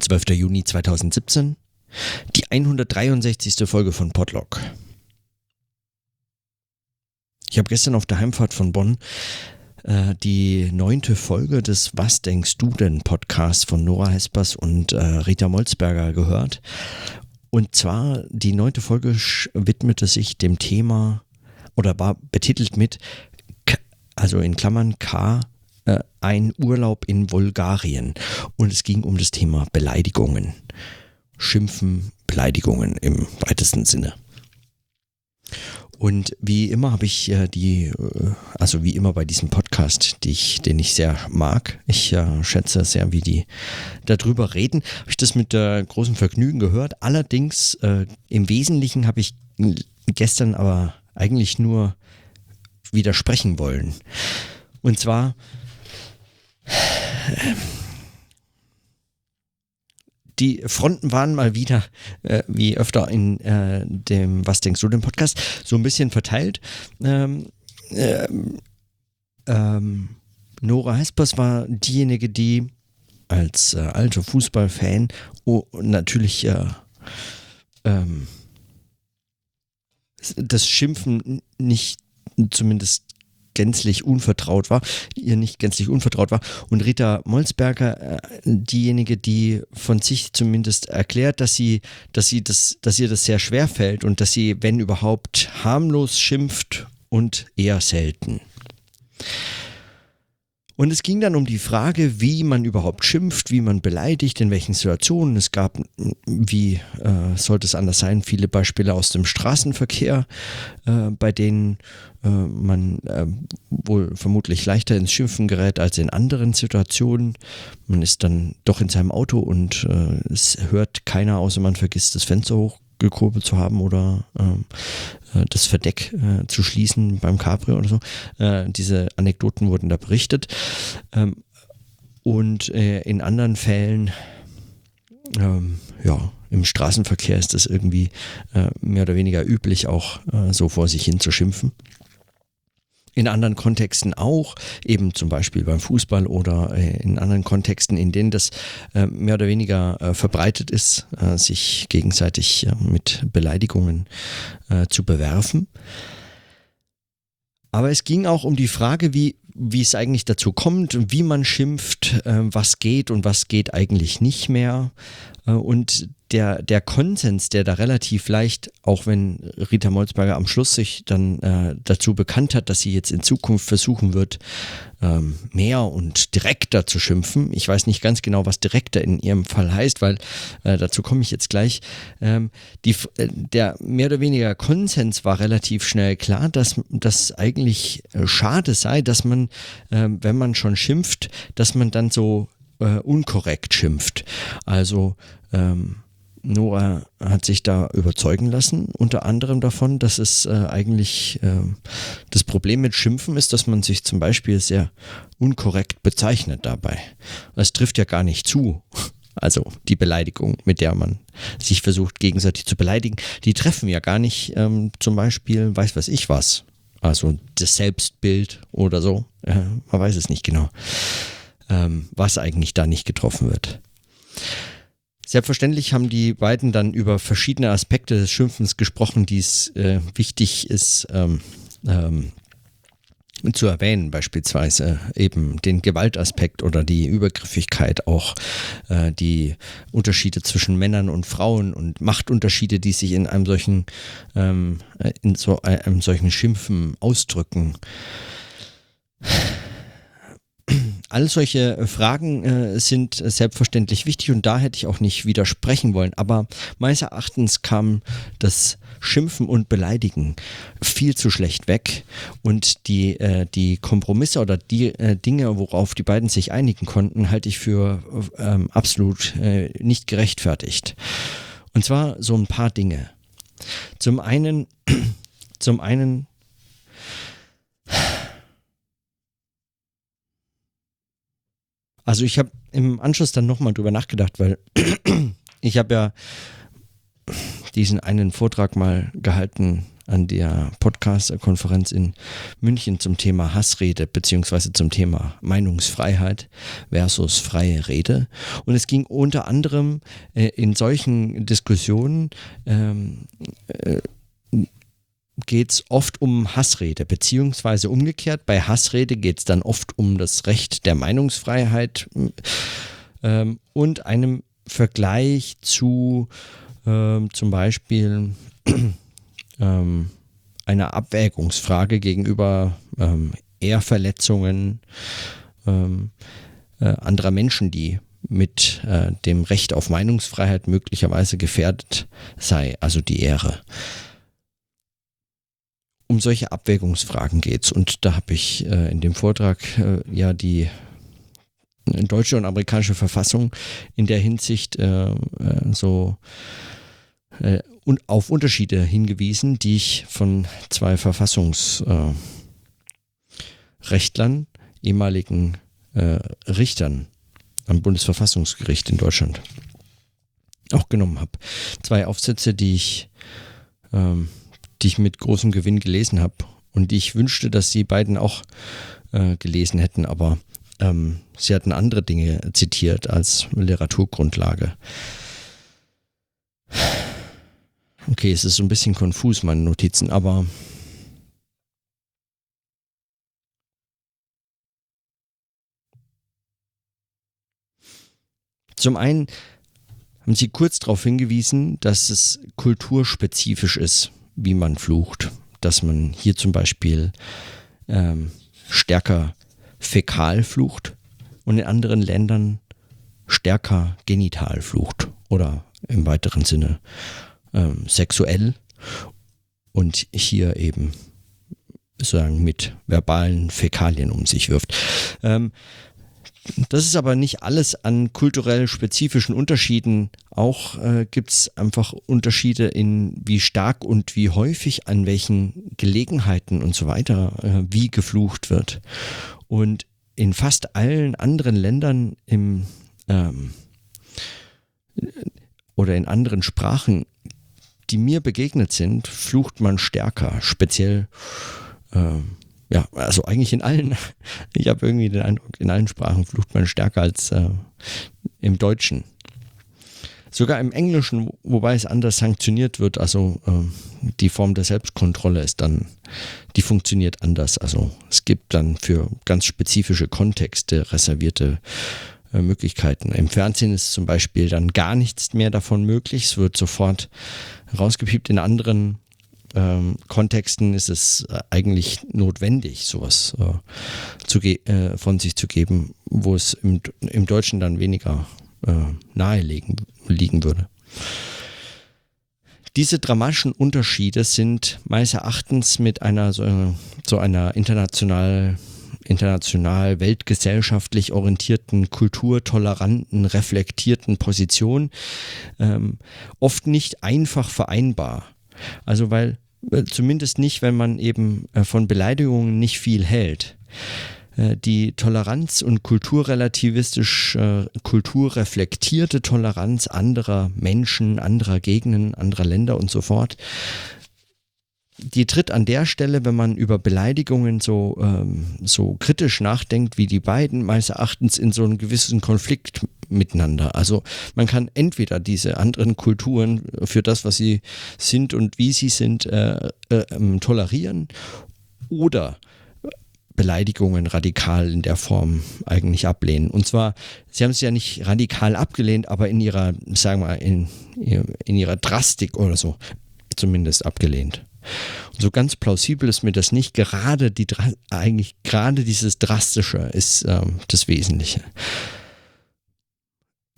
12. Juni 2017, die 163. Folge von Podlog. Ich habe gestern auf der Heimfahrt von Bonn äh, die neunte Folge des Was denkst du denn Podcasts von Nora Hespers und äh, Rita Molzberger gehört. Und zwar die neunte Folge widmete sich dem Thema oder war betitelt mit, also in Klammern K, äh, ein Urlaub in Bulgarien. Und es ging um das Thema Beleidigungen. Schimpfen, Beleidigungen im weitesten Sinne. Und wie immer habe ich äh, die, äh, also wie immer bei diesem Podcast, die ich, den ich sehr mag, ich äh, schätze sehr, wie die darüber reden, habe ich das mit äh, großem Vergnügen gehört. Allerdings äh, im Wesentlichen habe ich gestern aber eigentlich nur widersprechen wollen. Und zwar die Fronten waren mal wieder, äh, wie öfter in äh, dem Was denkst du dem Podcast, so ein bisschen verteilt. Ähm, äh, ähm, Nora Hespers war diejenige, die als äh, alter Fußballfan oh, natürlich äh, ähm, das Schimpfen nicht zumindest gänzlich unvertraut war, ihr nicht gänzlich unvertraut war. Und Rita Molzberger, äh, diejenige, die von sich zumindest erklärt, dass sie, dass sie das, dass ihr das sehr schwer fällt und dass sie, wenn überhaupt, harmlos schimpft und eher selten. Und es ging dann um die Frage, wie man überhaupt schimpft, wie man beleidigt, in welchen Situationen. Es gab, wie äh, sollte es anders sein, viele Beispiele aus dem Straßenverkehr, äh, bei denen äh, man äh, wohl vermutlich leichter ins Schimpfen gerät als in anderen Situationen. Man ist dann doch in seinem Auto und äh, es hört keiner, außer man vergisst das Fenster hoch gekurbelt zu haben oder ähm, äh, das Verdeck äh, zu schließen beim Cabrio oder so. Äh, diese Anekdoten wurden da berichtet. Ähm, und in anderen Fällen, ähm, ja, im Straßenverkehr ist das irgendwie äh, mehr oder weniger üblich, auch äh, so vor sich hin zu schimpfen in anderen Kontexten auch, eben zum Beispiel beim Fußball oder äh, in anderen Kontexten, in denen das äh, mehr oder weniger äh, verbreitet ist, sich gegenseitig mit Beleidigungen zu bewerfen. Aber es ging auch um die Frage, wie, wie es eigentlich dazu kommt, wie man schimpft, was geht und was geht eigentlich nicht mehr. Und der, der Konsens, der da relativ leicht, auch wenn Rita Molzberger am Schluss sich dann äh, dazu bekannt hat, dass sie jetzt in Zukunft versuchen wird, ähm, mehr und direkter zu schimpfen. Ich weiß nicht ganz genau, was direkter in ihrem Fall heißt, weil äh, dazu komme ich jetzt gleich. Ähm, die, äh, der mehr oder weniger Konsens war relativ schnell klar, dass das eigentlich äh, schade sei, dass man, ähm, wenn man schon schimpft, dass man dann so äh, unkorrekt schimpft. Also ähm, Nora hat sich da überzeugen lassen, unter anderem davon, dass es äh, eigentlich äh, das Problem mit Schimpfen ist, dass man sich zum Beispiel sehr unkorrekt bezeichnet dabei. Es trifft ja gar nicht zu. Also die Beleidigung, mit der man sich versucht gegenseitig zu beleidigen, die treffen ja gar nicht ähm, zum Beispiel, weiß was ich was. Also das Selbstbild oder so. Äh, man weiß es nicht genau, ähm, was eigentlich da nicht getroffen wird. Selbstverständlich haben die beiden dann über verschiedene Aspekte des Schimpfens gesprochen, die es äh, wichtig ist ähm, ähm, zu erwähnen, beispielsweise eben den Gewaltaspekt oder die Übergriffigkeit, auch äh, die Unterschiede zwischen Männern und Frauen und Machtunterschiede, die sich in einem solchen, ähm, in so einem solchen Schimpfen ausdrücken. All solche äh, Fragen äh, sind selbstverständlich wichtig und da hätte ich auch nicht widersprechen wollen. Aber meines Erachtens kam das Schimpfen und Beleidigen viel zu schlecht weg und die, äh, die Kompromisse oder die äh, Dinge, worauf die beiden sich einigen konnten, halte ich für ähm, absolut äh, nicht gerechtfertigt. Und zwar so ein paar Dinge. Zum einen, zum einen Also ich habe im Anschluss dann nochmal drüber nachgedacht, weil ich habe ja diesen einen Vortrag mal gehalten an der Podcast-Konferenz in München zum Thema Hassrede beziehungsweise zum Thema Meinungsfreiheit versus freie Rede. Und es ging unter anderem äh, in solchen Diskussionen ähm, äh, geht es oft um Hassrede, beziehungsweise umgekehrt. Bei Hassrede geht es dann oft um das Recht der Meinungsfreiheit ähm, und einem Vergleich zu ähm, zum Beispiel ähm, einer Abwägungsfrage gegenüber ähm, Ehrverletzungen ähm, äh, anderer Menschen, die mit äh, dem Recht auf Meinungsfreiheit möglicherweise gefährdet sei, also die Ehre. Um solche Abwägungsfragen geht es. Und da habe ich äh, in dem Vortrag äh, ja die deutsche und amerikanische Verfassung in der Hinsicht äh, äh, so äh, und auf Unterschiede hingewiesen, die ich von zwei Verfassungsrechtlern, äh, ehemaligen äh, Richtern am Bundesverfassungsgericht in Deutschland auch genommen habe. Zwei Aufsätze, die ich, ähm, die ich mit großem Gewinn gelesen habe und ich wünschte, dass die beiden auch äh, gelesen hätten, aber ähm, sie hatten andere Dinge zitiert als Literaturgrundlage. Okay, es ist so ein bisschen konfus, meine Notizen, aber zum einen haben Sie kurz darauf hingewiesen, dass es kulturspezifisch ist, wie man flucht. Dass man hier zum Beispiel ähm, stärker fäkal flucht und in anderen Ländern stärker genital flucht oder im weiteren Sinne ähm, sexuell und hier eben sozusagen mit verbalen Fäkalien um sich wirft. Ähm, das ist aber nicht alles an kulturell spezifischen Unterschieden. Auch äh, gibt es einfach Unterschiede in wie stark und wie häufig, an welchen Gelegenheiten und so weiter, äh, wie geflucht wird. Und in fast allen anderen Ländern im ähm, oder in anderen Sprachen die mir begegnet sind, flucht man stärker. Speziell, äh, ja, also eigentlich in allen, ich habe irgendwie den Eindruck, in allen Sprachen flucht man stärker als äh, im Deutschen. Sogar im Englischen, wobei es anders sanktioniert wird, also äh, die Form der Selbstkontrolle ist dann, die funktioniert anders. Also es gibt dann für ganz spezifische Kontexte reservierte äh, Möglichkeiten. Im Fernsehen ist zum Beispiel dann gar nichts mehr davon möglich. Es wird sofort rausgepiept. In anderen ähm, Kontexten ist es äh, eigentlich notwendig, sowas äh, zu äh, von sich zu geben, wo es im, im Deutschen dann weniger äh, nahe liegen, liegen würde. Diese dramatischen Unterschiede sind meines Erachtens mit einer so, so einer international international weltgesellschaftlich orientierten, kulturtoleranten, reflektierten Position ähm, oft nicht einfach vereinbar. Also weil äh, zumindest nicht, wenn man eben äh, von Beleidigungen nicht viel hält. Äh, die Toleranz und kulturrelativistisch, kulturreflektierte Toleranz anderer Menschen, anderer Gegenden, anderer Länder und so fort die tritt an der Stelle, wenn man über Beleidigungen so, ähm, so kritisch nachdenkt wie die beiden, meines Erachtens in so einen gewissen Konflikt miteinander. Also man kann entweder diese anderen Kulturen für das, was sie sind und wie sie sind, äh, äh, ähm, tolerieren oder Beleidigungen radikal in der Form eigentlich ablehnen. Und zwar, sie haben es ja nicht radikal abgelehnt, aber in ihrer, sagen wir in, in ihrer Drastik oder so zumindest abgelehnt. Und so ganz plausibel ist mir das nicht. Gerade die, eigentlich gerade dieses Drastische ist ähm, das Wesentliche.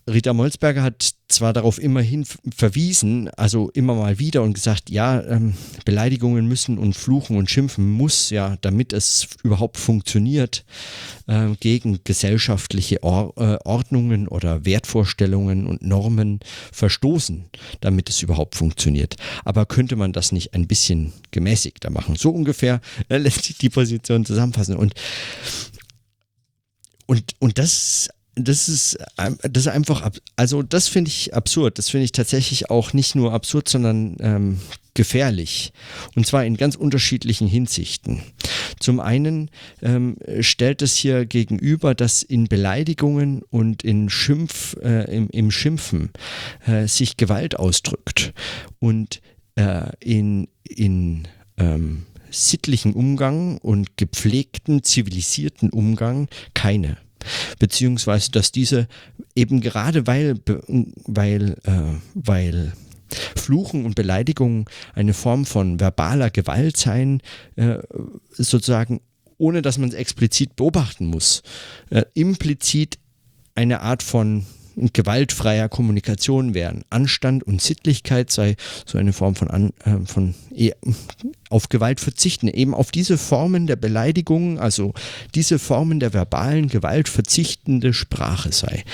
Rita Molzberger hat zwar darauf immerhin verwiesen, also immer mal wieder und gesagt, ja, ähm, Beleidigungen müssen und Fluchen und Schimpfen muss ja, damit es überhaupt funktioniert, äh, gegen gesellschaftliche Or äh, Ordnungen oder Wertvorstellungen und Normen verstoßen, damit es überhaupt funktioniert. Aber könnte man das nicht ein bisschen gemäßigter machen? So ungefähr äh, lässt sich die Position zusammenfassen. Und, und, und das das ist, das ist einfach, also das finde ich absurd. Das finde ich tatsächlich auch nicht nur absurd, sondern ähm, gefährlich. Und zwar in ganz unterschiedlichen Hinsichten. Zum einen ähm, stellt es hier gegenüber, dass in Beleidigungen und in Schimpf, äh, im, im, Schimpfen äh, sich Gewalt ausdrückt. Und äh, in, in ähm, sittlichen Umgang und gepflegten, zivilisierten Umgang keine beziehungsweise dass diese eben gerade weil, weil, äh, weil Fluchen und Beleidigungen eine Form von verbaler Gewalt seien, äh, sozusagen ohne dass man es explizit beobachten muss, äh, implizit eine Art von gewaltfreier Kommunikation wären. Anstand und Sittlichkeit sei so eine Form von, an, äh, von e auf Gewalt verzichten, eben auf diese Formen der Beleidigung, also diese Formen der verbalen Gewalt verzichtende Sprache sei.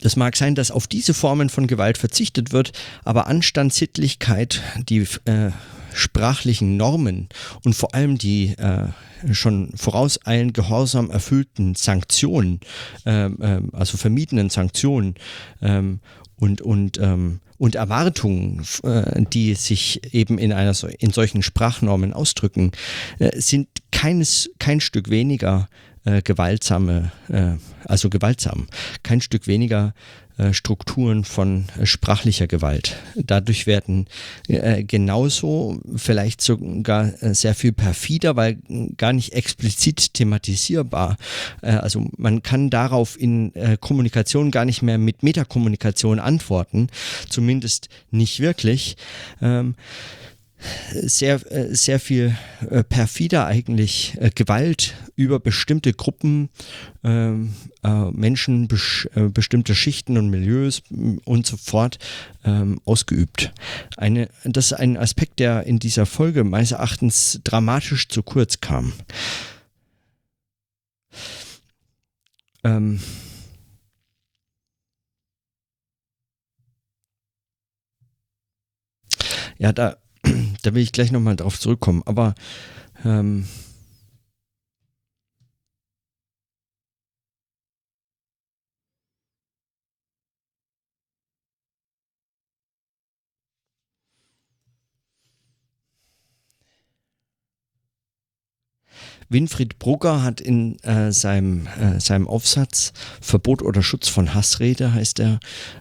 Das mag sein, dass auf diese Formen von Gewalt verzichtet wird, aber Anstand, Sittlichkeit, die äh, sprachlichen Normen und vor allem die äh, schon vorauseilend Gehorsam erfüllten Sanktionen, ähm, ähm, also vermiedenen Sanktionen ähm, und, und, ähm, und Erwartungen, äh, die sich eben in, einer, in solchen Sprachnormen ausdrücken, äh, sind keines, kein Stück weniger äh, gewaltsame, äh, also gewaltsam, kein Stück weniger Strukturen von äh, sprachlicher Gewalt. Dadurch werden äh, genauso, vielleicht sogar sehr viel perfider, weil gar nicht explizit thematisierbar. also man kann darauf in Kommunikation gar nicht mehr mit Metakommunikation antworten, zumindest nicht wirklich. Sehr, äh, sehr viel äh, perfider eigentlich äh, Gewalt über bestimmte Gruppen, ähm, äh, Menschen, bes bestimmte Schichten und Milieus und so fort ähm, ausgeübt. Eine, das ist ein Aspekt, der in dieser Folge meines Erachtens dramatisch zu kurz kam. Ähm, ja, da da will ich gleich nochmal drauf zurückkommen. Aber ähm, Winfried Brugger hat in äh, seinem, äh, seinem Aufsatz Verbot oder Schutz von Hassrede, heißt er,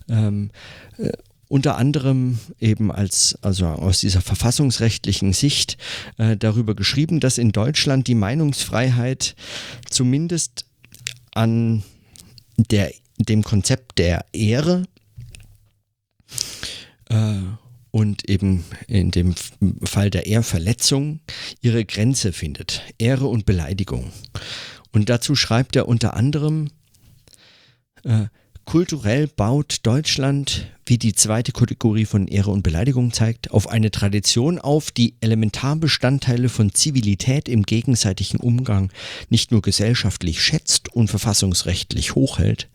ähm, äh, unter anderem eben als, also aus dieser verfassungsrechtlichen Sicht äh, darüber geschrieben, dass in Deutschland die Meinungsfreiheit zumindest an der, dem Konzept der Ehre äh, und eben in dem Fall der Ehrverletzung ihre Grenze findet. Ehre und Beleidigung. Und dazu schreibt er unter anderem, äh, Kulturell baut Deutschland, wie die zweite Kategorie von Ehre und Beleidigung zeigt, auf eine Tradition auf, die Elementarbestandteile von Zivilität im gegenseitigen Umgang nicht nur gesellschaftlich schätzt und verfassungsrechtlich hochhält,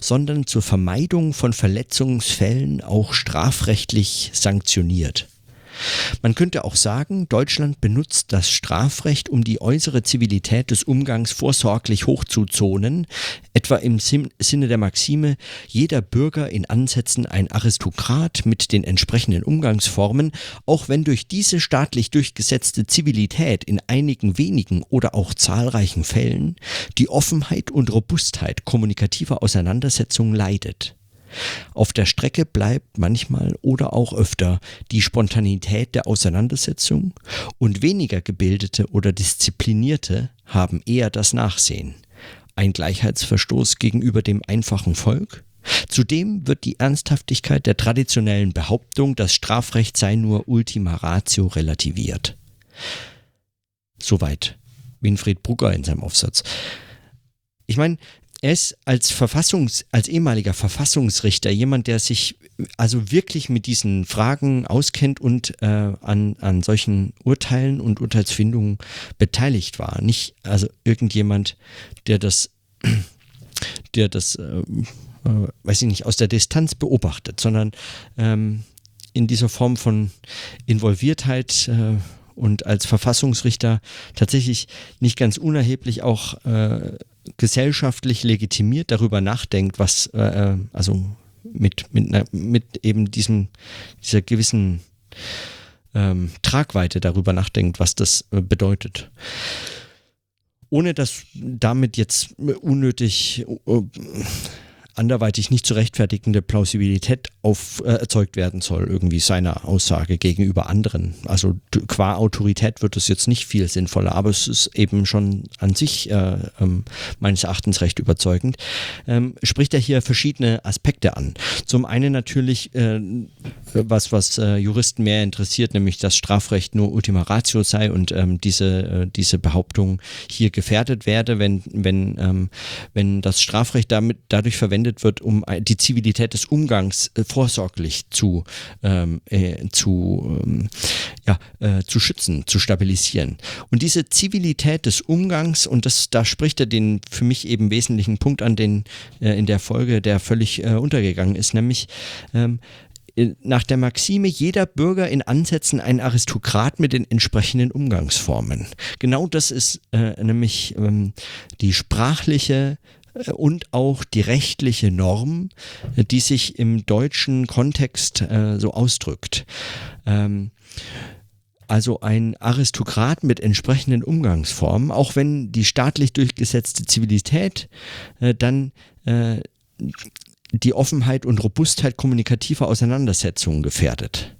sondern zur Vermeidung von Verletzungsfällen auch strafrechtlich sanktioniert. Man könnte auch sagen, Deutschland benutzt das Strafrecht, um die äußere Zivilität des Umgangs vorsorglich hochzuzonen, etwa im Sinne der Maxime, jeder Bürger in Ansätzen ein Aristokrat mit den entsprechenden Umgangsformen, auch wenn durch diese staatlich durchgesetzte Zivilität in einigen wenigen oder auch zahlreichen Fällen die Offenheit und Robustheit kommunikativer Auseinandersetzungen leidet. Auf der Strecke bleibt manchmal oder auch öfter die Spontanität der Auseinandersetzung und weniger gebildete oder disziplinierte haben eher das Nachsehen. Ein Gleichheitsverstoß gegenüber dem einfachen Volk? Zudem wird die Ernsthaftigkeit der traditionellen Behauptung, das Strafrecht sei nur Ultima Ratio relativiert. Soweit Winfried Brugger in seinem Aufsatz. Ich meine, ist als Verfassungs, als ehemaliger Verfassungsrichter jemand, der sich also wirklich mit diesen Fragen auskennt und äh, an, an solchen Urteilen und Urteilsfindungen beteiligt war. Nicht also irgendjemand, der das, der das, äh, äh, weiß ich nicht, aus der Distanz beobachtet, sondern ähm, in dieser Form von Involviertheit äh, und als Verfassungsrichter tatsächlich nicht ganz unerheblich auch äh, gesellschaftlich legitimiert darüber nachdenkt, was, äh, äh also mit, mit, mit eben diesem, dieser gewissen ähm, Tragweite darüber nachdenkt, was das äh, bedeutet. Ohne dass damit jetzt unnötig äh, anderweitig nicht zu rechtfertigende Plausibilität auf, äh, erzeugt werden soll, irgendwie seiner Aussage gegenüber anderen. Also qua Autorität wird es jetzt nicht viel sinnvoller, aber es ist eben schon an sich äh, ähm, meines Erachtens recht überzeugend. Ähm, spricht er hier verschiedene Aspekte an. Zum einen natürlich äh, was, was äh, Juristen mehr interessiert, nämlich dass Strafrecht nur Ultima Ratio sei und ähm, diese, äh, diese Behauptung hier gefährdet werde, wenn, wenn, ähm, wenn das Strafrecht damit dadurch verwendet wird, um die Zivilität des Umgangs äh, vorsorglich zu, ähm, äh, zu, ähm, ja, äh, zu schützen, zu stabilisieren. Und diese Zivilität des Umgangs, und das, da spricht er den für mich eben wesentlichen Punkt an, den äh, in der Folge, der völlig untergegangen ist, nämlich ähm, äh, nach der Maxime, jeder Bürger in Ansätzen ein Aristokrat mit den entsprechenden Umgangsformen. Genau das ist äh, nämlich ähm, die sprachliche äh, und auch die rechtliche Norm, äh, die sich im deutschen Kontext äh, so ausdrückt. Ähm, also ein Aristokrat mit entsprechenden Umgangsformen, auch wenn die staatlich durchgesetzte Zivilität äh, dann äh, die Offenheit und Robustheit kommunikativer Auseinandersetzungen gefährdet.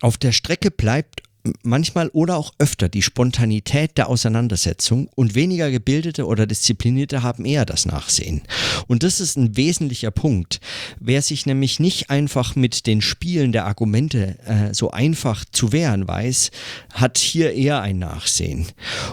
Auf der Strecke bleibt manchmal oder auch öfter die Spontanität der Auseinandersetzung und weniger gebildete oder disziplinierte haben eher das Nachsehen. Und das ist ein wesentlicher Punkt. Wer sich nämlich nicht einfach mit den Spielen der Argumente äh, so einfach zu wehren weiß, hat hier eher ein Nachsehen.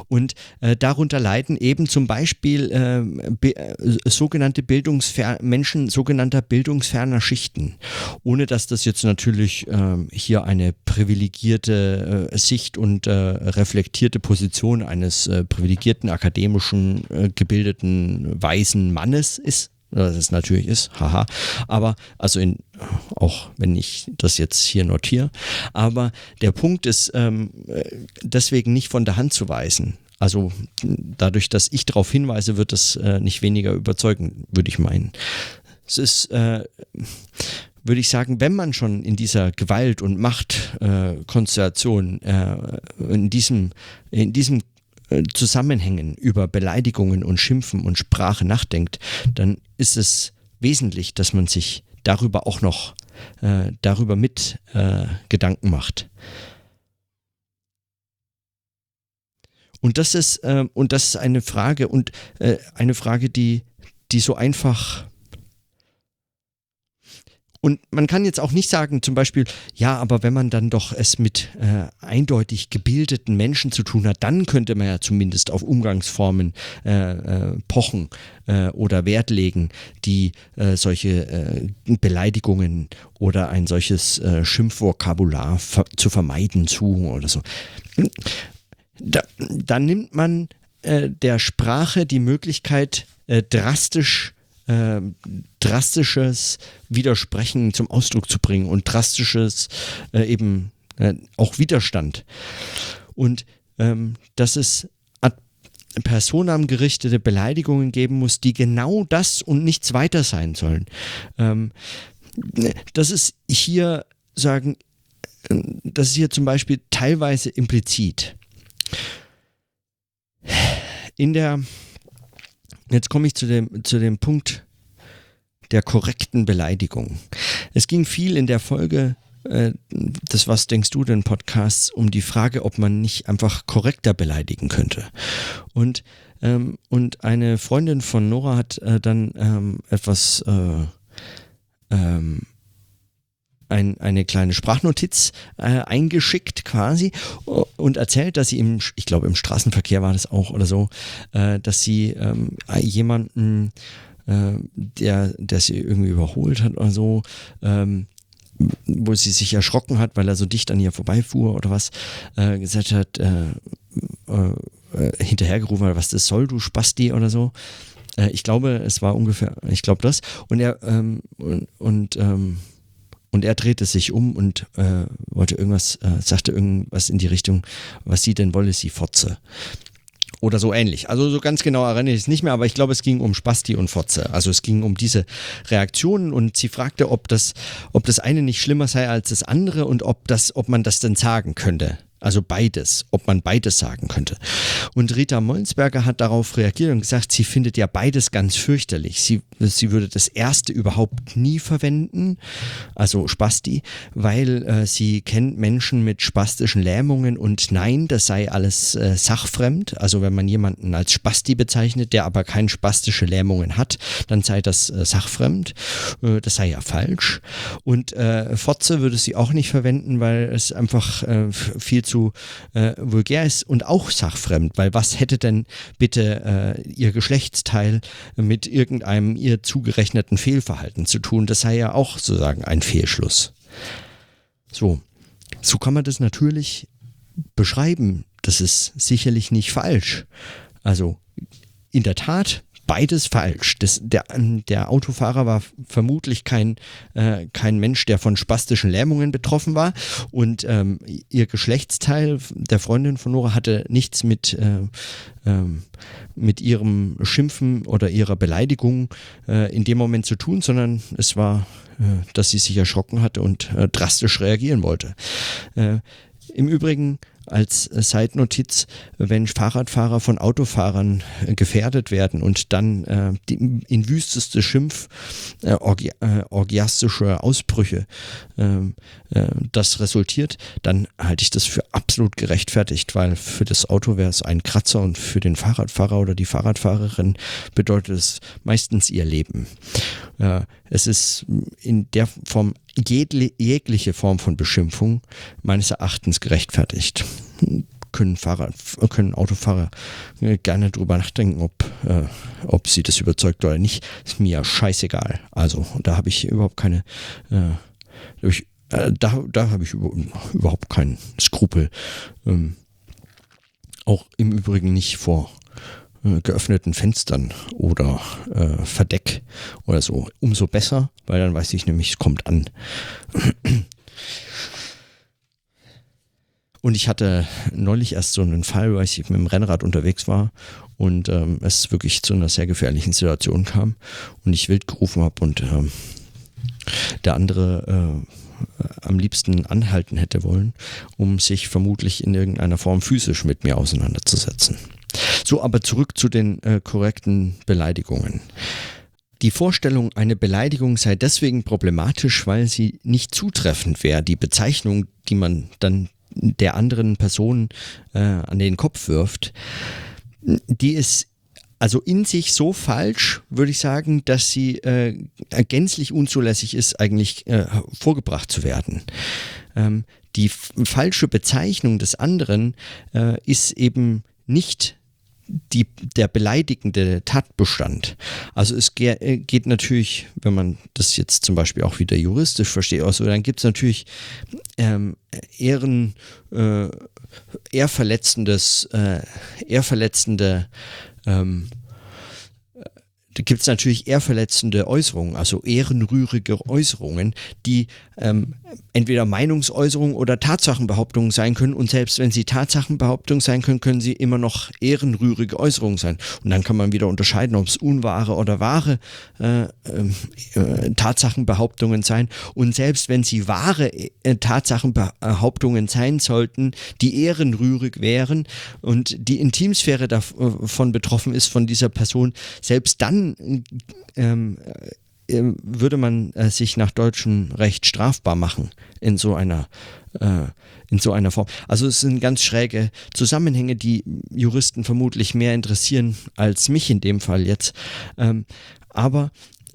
Und äh, darunter leiden eben zum Beispiel äh, be, äh, sogenannte Bildungsfer Menschen sogenannter bildungsferner Schichten. Ohne dass das jetzt natürlich ähm, hier eine privilegierte äh, Sicht und äh, reflektierte Position eines äh, privilegierten, akademischen, äh, gebildeten, weisen Mannes ist, dass es natürlich ist, haha. Aber, also in, auch wenn ich das jetzt hier notiere, aber der Punkt ist ähm, deswegen nicht von der Hand zu weisen. Also dadurch, dass ich darauf hinweise, wird es äh, nicht weniger überzeugend, würde ich meinen. Es ist äh, würde ich sagen, wenn man schon in dieser Gewalt- und Machtkonstellation, äh, in diesem, in diesem äh, Zusammenhängen über Beleidigungen und Schimpfen und Sprache nachdenkt, dann ist es wesentlich, dass man sich darüber auch noch äh, darüber mit äh, Gedanken macht. Und das ist äh, und das ist eine Frage und äh, eine Frage, die die so einfach und man kann jetzt auch nicht sagen, zum Beispiel, ja, aber wenn man dann doch es mit äh, eindeutig gebildeten Menschen zu tun hat, dann könnte man ja zumindest auf Umgangsformen äh, äh, pochen äh, oder Wert legen, die äh, solche äh, Beleidigungen oder ein solches Schimpfvokabular ver zu vermeiden suchen oder so. Da, da nimmt man der Sprache die Möglichkeit, drastisch äh, drastisches Widersprechen zum Ausdruck zu bringen und drastisches äh, eben äh, auch Widerstand. Und ähm, dass es personamgerichtete Beleidigungen geben muss, die genau das und nichts weiter sein sollen. Ähm, das ist hier sagen, das ist hier zum Beispiel teilweise implizit. In der Jetzt komme ich zu dem, zu dem Punkt der korrekten Beleidigung. Es ging viel in der Folge äh, das Was denkst du denn Podcasts um die Frage, ob man nicht einfach korrekter beleidigen könnte. Und, ähm, und eine Freundin von Nora hat äh, dann ähm, etwas äh, ähm, ein, eine kleine Sprachnotiz äh, eingeschickt quasi und erzählt, dass sie im, ich glaube im Straßenverkehr war das auch oder so, äh, dass sie ähm, jemanden, äh, der, der sie irgendwie überholt hat oder so, ähm, wo sie sich erschrocken hat, weil er so dicht an ihr vorbeifuhr oder was, äh, gesagt hat, äh, äh, äh hinterhergerufen hat, was das soll, du Spasti oder so. Äh, ich glaube, es war ungefähr, ich glaube das. Und er, ähm, und, und ähm, und er drehte sich um und äh, wollte irgendwas, äh, sagte irgendwas in die Richtung, was sie denn wolle, sie Fotze. oder so ähnlich. Also so ganz genau erinnere ich es nicht mehr, aber ich glaube, es ging um Spasti und Fotze. Also es ging um diese Reaktionen und sie fragte, ob das, ob das eine nicht schlimmer sei als das andere und ob das, ob man das denn sagen könnte. Also beides, ob man beides sagen könnte. Und Rita Mollensberger hat darauf reagiert und gesagt, sie findet ja beides ganz fürchterlich. Sie, sie würde das erste überhaupt nie verwenden, also Spasti, weil äh, sie kennt Menschen mit spastischen Lähmungen und nein, das sei alles äh, sachfremd. Also wenn man jemanden als Spasti bezeichnet, der aber keine spastische Lähmungen hat, dann sei das äh, sachfremd. Äh, das sei ja falsch. Und äh, Fotze würde sie auch nicht verwenden, weil es einfach äh, viel zu zu äh, vulgär ist und auch sachfremd, weil was hätte denn bitte äh, ihr Geschlechtsteil mit irgendeinem ihr zugerechneten Fehlverhalten zu tun? Das sei ja auch sozusagen ein Fehlschluss. So, so kann man das natürlich beschreiben. Das ist sicherlich nicht falsch. Also in der Tat beides falsch. Das, der, der Autofahrer war vermutlich kein, äh, kein Mensch, der von spastischen Lähmungen betroffen war. Und ähm, ihr Geschlechtsteil der Freundin von Nora hatte nichts mit, äh, äh, mit ihrem Schimpfen oder ihrer Beleidigung äh, in dem Moment zu tun, sondern es war, äh, dass sie sich erschrocken hatte und äh, drastisch reagieren wollte. Im Übrigen als äh, Seitnotiz, wenn Fahrradfahrer von Autofahrern äh, gefährdet werden und dann äh, die, in wüsteste Schimpf, äh, orgi äh, orgiastische Ausbrüche ähm, äh, das resultiert, dann halte ich das für absolut gerechtfertigt, weil für das Auto wäre es ein Kratzer und für den Fahrradfahrer oder die Fahrradfahrerin bedeutet es meistens ihr Leben. es ist in der Form jegliche Form von Beschimpfung meines Erachtens gerechtfertigt. Können, Fahrer, können Autofahrer gerne drüber nachdenken, ob, äh, ob sie das überzeugt oder nicht. Ist mir scheißegal. Also da habe ich überhaupt keine, äh, ich, äh, da, da habe ich über, überhaupt keinen Skrupel. Ähm, auch im Übrigen nicht vor geöffneten Fenstern oder äh, Verdeck oder so. Umso besser, weil dann weiß ich nämlich, es kommt an. Und ich hatte neulich erst so einen Fall, weil ich mit dem Rennrad unterwegs war und ähm, es wirklich zu einer sehr gefährlichen Situation kam und ich wild gerufen habe und ähm, der andere äh, am liebsten anhalten hätte wollen, um sich vermutlich in irgendeiner Form physisch mit mir auseinanderzusetzen. So, aber zurück zu den äh, korrekten Beleidigungen. Die Vorstellung, eine Beleidigung sei deswegen problematisch, weil sie nicht zutreffend wäre. Die Bezeichnung, die man dann der anderen Person äh, an den Kopf wirft, die ist also in sich so falsch, würde ich sagen, dass sie äh, gänzlich unzulässig ist, eigentlich äh, vorgebracht zu werden. Ähm, die falsche Bezeichnung des anderen äh, ist eben nicht die, der beleidigende Tatbestand. Also es äh, geht natürlich, wenn man das jetzt zum Beispiel auch wieder juristisch versteht, also dann gibt es natürlich ähm, Ehren, äh, ehrverletzendes, äh, ehrverletzende ähm, gibt es natürlich eher verletzende Äußerungen, also ehrenrührige Äußerungen, die ähm, entweder Meinungsäußerungen oder Tatsachenbehauptungen sein können. Und selbst wenn sie Tatsachenbehauptungen sein können, können sie immer noch ehrenrührige Äußerungen sein. Und dann kann man wieder unterscheiden, ob es unwahre oder wahre äh, äh, Tatsachenbehauptungen sein. Und selbst wenn sie wahre äh, Tatsachenbehauptungen sein sollten, die ehrenrührig wären und die Intimsphäre davon betroffen ist von dieser Person, selbst dann ähm, äh, würde man äh, sich nach deutschem Recht strafbar machen in so einer äh, in so einer Form. Also es sind ganz schräge Zusammenhänge, die Juristen vermutlich mehr interessieren als mich in dem Fall jetzt. Ähm, aber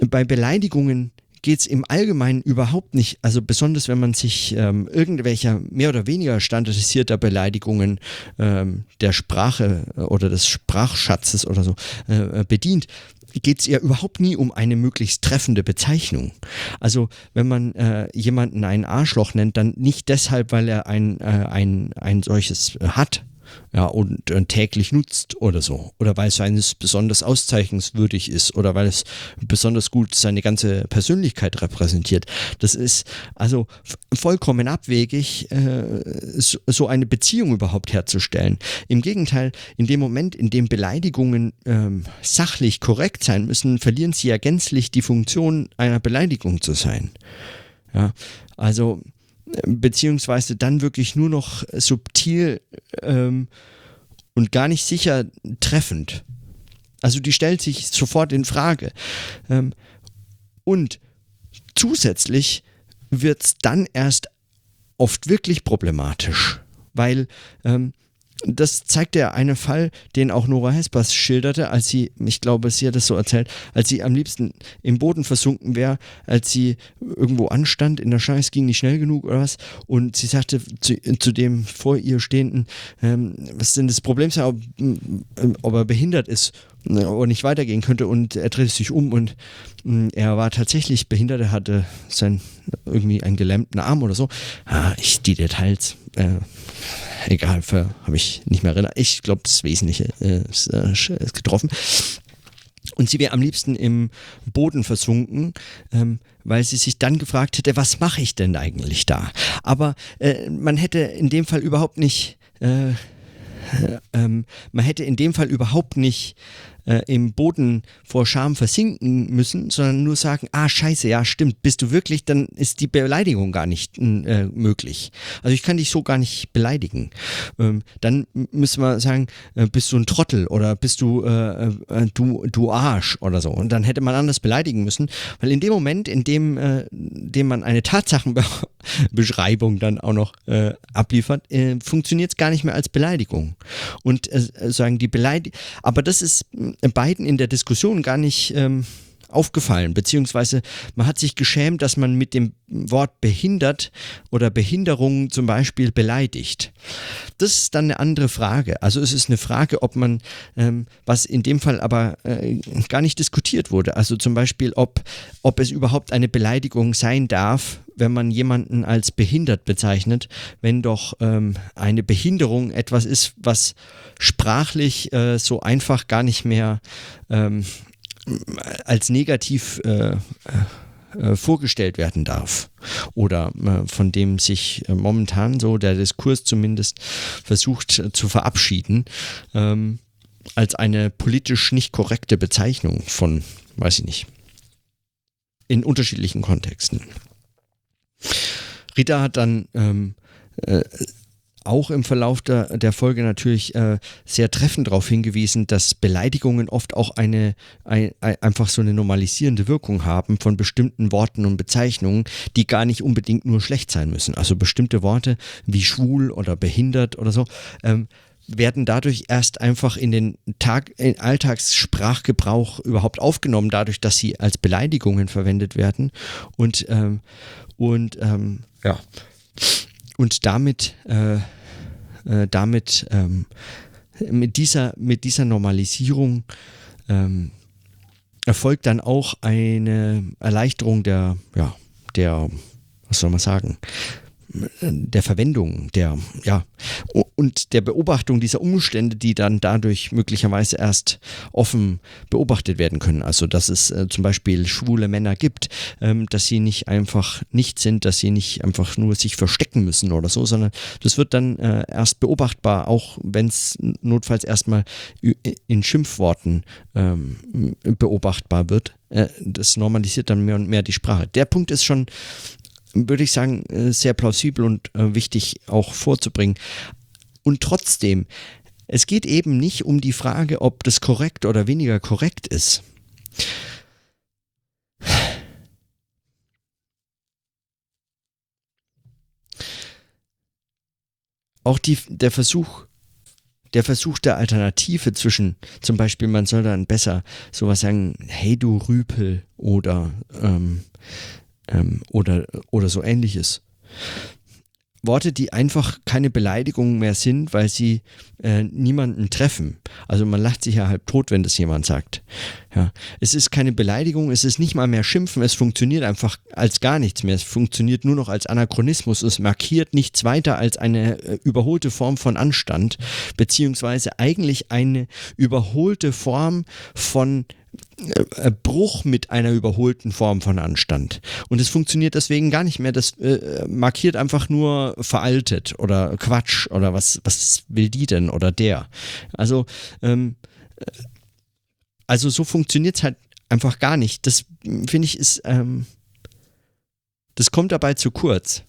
bei Beleidigungen geht es im Allgemeinen überhaupt nicht, also besonders wenn man sich ähm, irgendwelcher mehr oder weniger standardisierter Beleidigungen ähm, der Sprache oder des Sprachschatzes oder so äh, bedient, geht es ja überhaupt nie um eine möglichst treffende Bezeichnung. Also wenn man äh, jemanden ein Arschloch nennt, dann nicht deshalb, weil er ein, äh, ein, ein solches hat, ja, und, und, täglich nutzt oder so. Oder weil es eines besonders auszeichnungswürdig ist oder weil es besonders gut seine ganze Persönlichkeit repräsentiert. Das ist also vollkommen abwegig, äh, so, so, eine Beziehung überhaupt herzustellen. Im Gegenteil, in dem Moment, in dem Beleidigungen ähm, sachlich korrekt sein müssen, verlieren sie ja gänzlich die Funktion einer Beleidigung zu sein. Ja, also beziehungsweise dann wirklich nur noch subtil ähm, und gar nicht sicher treffend. Also die stellt sich sofort in Frage. Ähm, und zusätzlich wird es dann erst oft wirklich problematisch, weil ähm, das zeigt ja einen Fall, den auch Nora Hespers schilderte, als sie, ich glaube, sie hat das so erzählt, als sie am liebsten im Boden versunken wäre, als sie irgendwo anstand in der Scheiße, ging nicht schnell genug oder was, und sie sagte zu, zu dem vor ihr Stehenden, ähm, was denn das Problem sei, ob, ob er behindert ist oder nicht weitergehen könnte. Und er drehte sich um und mh, er war tatsächlich behindert, er hatte sein, irgendwie einen gelähmten Arm oder so. Ah, ich, die Details, äh, egal, habe ich nicht mehr erinnert. Ich glaube, das Wesentliche äh, ist, äh, ist, getroffen. Und sie wäre am liebsten im Boden versunken, ähm, weil sie sich dann gefragt hätte, was mache ich denn eigentlich da? Aber äh, man hätte in dem Fall überhaupt nicht, äh, ähm, man hätte in dem Fall überhaupt nicht äh, im Boden vor Scham versinken müssen, sondern nur sagen, ah scheiße, ja stimmt, bist du wirklich, dann ist die Beleidigung gar nicht äh, möglich. Also ich kann dich so gar nicht beleidigen. Ähm, dann müssen wir sagen, äh, bist du ein Trottel oder bist du, äh, äh, du, du Arsch oder so. Und dann hätte man anders beleidigen müssen, weil in dem Moment, in dem, äh, dem man eine Tatsachenbeschreibung dann auch noch abliefert, funktioniert es gar nicht mehr als Beleidigung. Und sagen die Beleidigung, aber das ist beiden in der Diskussion gar nicht ähm, aufgefallen, beziehungsweise man hat sich geschämt, dass man mit dem Wort behindert oder Behinderung zum Beispiel beleidigt. Das ist dann eine andere Frage. Also es ist eine Frage, ob man, ähm, was in dem Fall aber äh, gar nicht diskutiert wurde, also zum Beispiel, ob, ob es überhaupt eine Beleidigung sein darf, wenn man jemanden als behindert bezeichnet, wenn doch ähm, eine Behinderung etwas ist, was sprachlich äh, so einfach gar nicht mehr ähm, als negativ äh, äh, vorgestellt werden darf oder äh, von dem sich äh, momentan so der Diskurs zumindest versucht äh, zu verabschieden, ähm, als eine politisch nicht korrekte Bezeichnung von, weiß ich nicht, in unterschiedlichen Kontexten. Rita hat dann ähm, äh, auch im Verlauf der, der Folge natürlich äh, sehr treffend darauf hingewiesen, dass Beleidigungen oft auch eine, ein, einfach so eine normalisierende Wirkung haben von bestimmten Worten und Bezeichnungen, die gar nicht unbedingt nur schlecht sein müssen. Also bestimmte Worte wie schwul oder behindert oder so ähm, werden dadurch erst einfach in den Tag, in Alltagssprachgebrauch überhaupt aufgenommen, dadurch, dass sie als Beleidigungen verwendet werden und ähm, und ähm, ja und damit, äh, äh, damit ähm, mit, dieser, mit dieser Normalisierung ähm, erfolgt dann auch eine Erleichterung der, ja, der, was soll man sagen, der Verwendung, der, ja, und der Beobachtung dieser Umstände, die dann dadurch möglicherweise erst offen beobachtet werden können. Also, dass es äh, zum Beispiel schwule Männer gibt, ähm, dass sie nicht einfach nicht sind, dass sie nicht einfach nur sich verstecken müssen oder so, sondern das wird dann äh, erst beobachtbar, auch wenn es notfalls erstmal in Schimpfworten ähm, beobachtbar wird. Äh, das normalisiert dann mehr und mehr die Sprache. Der Punkt ist schon würde ich sagen, äh, sehr plausibel und äh, wichtig auch vorzubringen. Und trotzdem, es geht eben nicht um die Frage, ob das korrekt oder weniger korrekt ist. Auch die, der Versuch, der Versuch der Alternative zwischen, zum Beispiel, man soll dann besser sowas sagen, hey du Rüpel oder ähm, ähm, oder, oder so ähnliches. Worte, die einfach keine Beleidigungen mehr sind, weil sie äh, niemanden treffen. Also man lacht sich ja halb tot, wenn das jemand sagt. Ja. Es ist keine Beleidigung, es ist nicht mal mehr Schimpfen, es funktioniert einfach als gar nichts mehr. Es funktioniert nur noch als Anachronismus. Es markiert nichts weiter als eine äh, überholte Form von Anstand, beziehungsweise eigentlich eine überholte Form von Bruch mit einer überholten Form von Anstand. Und es funktioniert deswegen gar nicht mehr. Das äh, markiert einfach nur veraltet oder Quatsch oder was, was will die denn oder der. Also, ähm, äh, also so funktioniert es halt einfach gar nicht. Das finde ich ist, ähm, das kommt dabei zu kurz.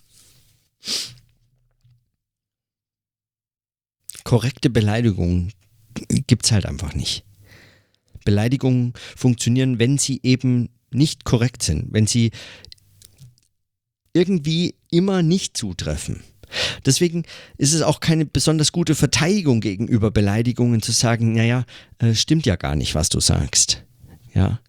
Korrekte Beleidigungen gibt es halt einfach nicht. Beleidigungen funktionieren, wenn sie eben nicht korrekt sind, wenn sie irgendwie immer nicht zutreffen. Deswegen ist es auch keine besonders gute Verteidigung gegenüber Beleidigungen zu sagen, naja, äh, stimmt ja gar nicht, was du sagst. Ja.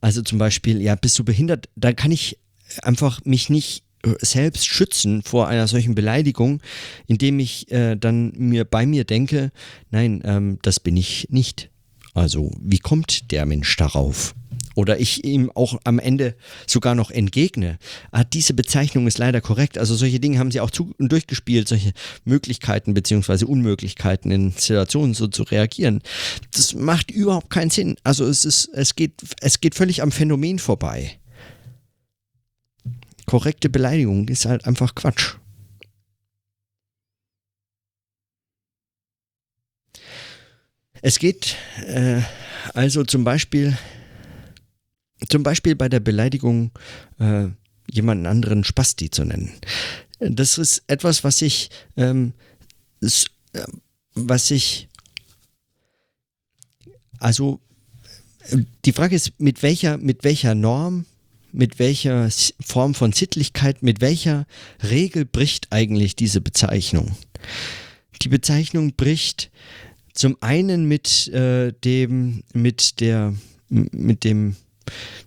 Also zum Beispiel, ja, bist du behindert, da kann ich einfach mich nicht äh, selbst schützen vor einer solchen Beleidigung, indem ich äh, dann mir bei mir denke, nein, ähm, das bin ich nicht. Also wie kommt der Mensch darauf? Oder ich ihm auch am Ende sogar noch entgegne. Ah, diese Bezeichnung ist leider korrekt. Also solche Dinge haben sie auch zu, durchgespielt, solche Möglichkeiten bzw. Unmöglichkeiten in Situationen so zu reagieren. Das macht überhaupt keinen Sinn. Also es ist, es geht, es geht völlig am Phänomen vorbei. Korrekte Beleidigung ist halt einfach Quatsch. Es geht äh, also zum Beispiel, zum Beispiel bei der Beleidigung äh, jemanden anderen Spasti zu nennen. Das ist etwas, was ich, ähm, was ich, also die Frage ist, mit welcher, mit welcher Norm, mit welcher Form von Sittlichkeit, mit welcher Regel bricht eigentlich diese Bezeichnung? Die Bezeichnung bricht zum einen mit äh, dem, mit der, mit dem,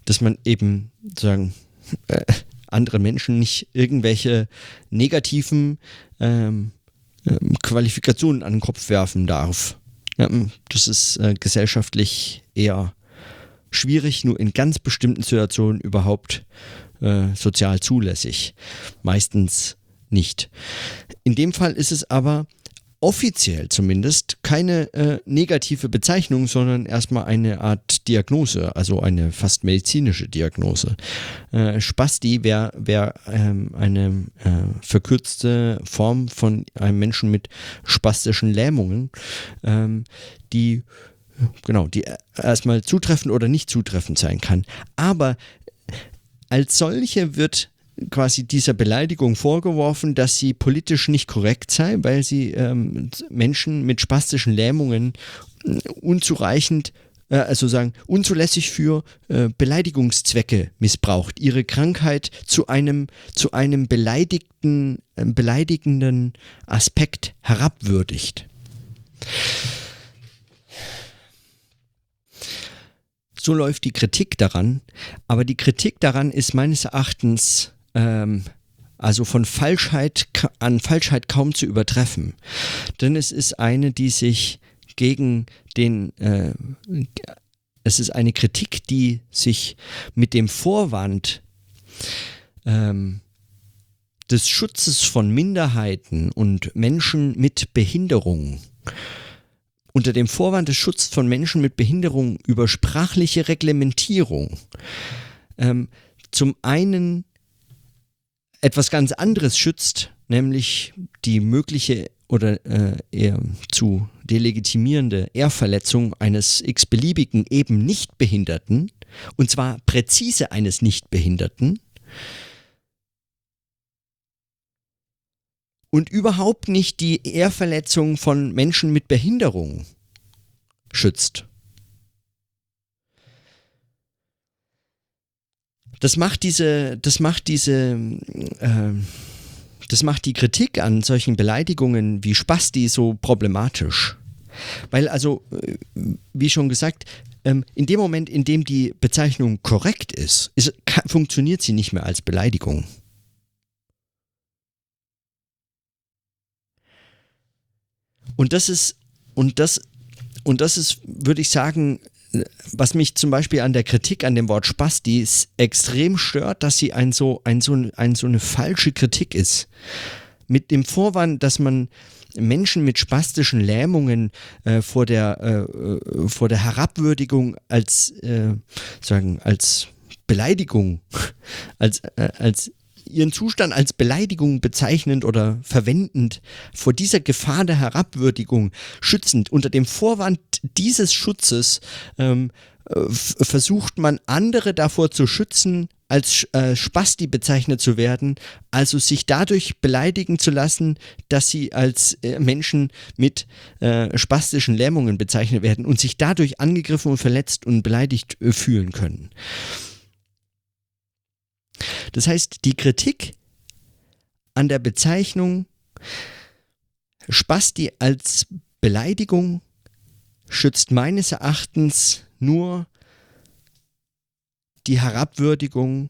dass man eben sagen, äh, andere Menschen nicht irgendwelche negativen ähm, äh, Qualifikationen an den Kopf werfen darf. Ja, das ist äh, gesellschaftlich eher schwierig, nur in ganz bestimmten Situationen überhaupt äh, sozial zulässig. Meistens nicht. In dem Fall ist es aber offiziell zumindest keine äh, negative Bezeichnung, sondern erstmal eine Art Diagnose, also eine fast medizinische Diagnose. Äh, Spasti wäre wär, ähm, eine äh, verkürzte Form von einem Menschen mit spastischen Lähmungen, ähm, die genau, die erstmal zutreffend oder nicht zutreffend sein kann. Aber als solche wird quasi dieser Beleidigung vorgeworfen, dass sie politisch nicht korrekt sei, weil sie ähm, Menschen mit spastischen Lähmungen äh, unzureichend äh, also sagen, unzulässig für äh, Beleidigungszwecke missbraucht, ihre Krankheit zu einem, zu einem beleidigten, äh, beleidigenden Aspekt herabwürdigt. So läuft die Kritik daran, aber die Kritik daran ist meines Erachtens ähm, also von Falschheit an Falschheit kaum zu übertreffen. Denn es ist eine, die sich gegen den, äh, es ist eine Kritik, die sich mit dem Vorwand ähm, des Schutzes von Minderheiten und Menschen mit Behinderung unter dem Vorwand des Schutzes von Menschen mit Behinderung über sprachliche Reglementierung ähm, zum einen etwas ganz anderes schützt, nämlich die mögliche oder äh, eher zu delegitimierende Ehrverletzung eines x-beliebigen eben Nichtbehinderten, und zwar präzise eines Nichtbehinderten, und überhaupt nicht die Ehrverletzung von Menschen mit Behinderung schützt. Das macht diese, das macht diese, äh, das macht die Kritik an solchen Beleidigungen wie Spasti so problematisch. Weil also, äh, wie schon gesagt, ähm, in dem Moment, in dem die Bezeichnung korrekt ist, ist funktioniert sie nicht mehr als Beleidigung. Und das ist, und das, und das ist, würde ich sagen, was mich zum Beispiel an der Kritik an dem Wort Spasti extrem stört, dass sie ein so, ein so, ein so eine falsche Kritik ist. Mit dem Vorwand, dass man Menschen mit spastischen Lähmungen äh, vor, der, äh, vor der Herabwürdigung als, äh, sagen, als Beleidigung, als, äh, als ihren Zustand als Beleidigung bezeichnend oder verwendend, vor dieser Gefahr der Herabwürdigung schützend, unter dem Vorwand dieses Schutzes ähm, äh, versucht man andere davor zu schützen, als äh, Spasti bezeichnet zu werden, also sich dadurch beleidigen zu lassen, dass sie als äh, Menschen mit äh, spastischen Lähmungen bezeichnet werden und sich dadurch angegriffen und verletzt und beleidigt äh, fühlen können. Das heißt, die Kritik an der Bezeichnung Spasti als Beleidigung schützt meines Erachtens nur die Herabwürdigung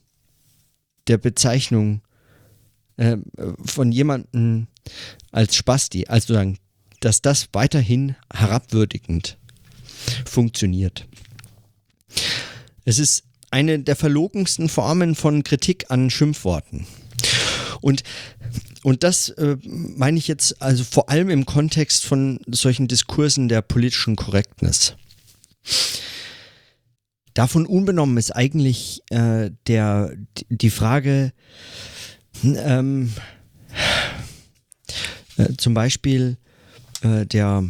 der Bezeichnung äh, von jemandem als Spasti, also sagen, dass das weiterhin herabwürdigend funktioniert. Es ist eine der verlogensten Formen von Kritik an Schimpfworten. Und, und das äh, meine ich jetzt also vor allem im Kontext von solchen Diskursen der politischen Korrektness. Davon unbenommen ist eigentlich äh, der, die Frage, ähm, äh, zum Beispiel äh, der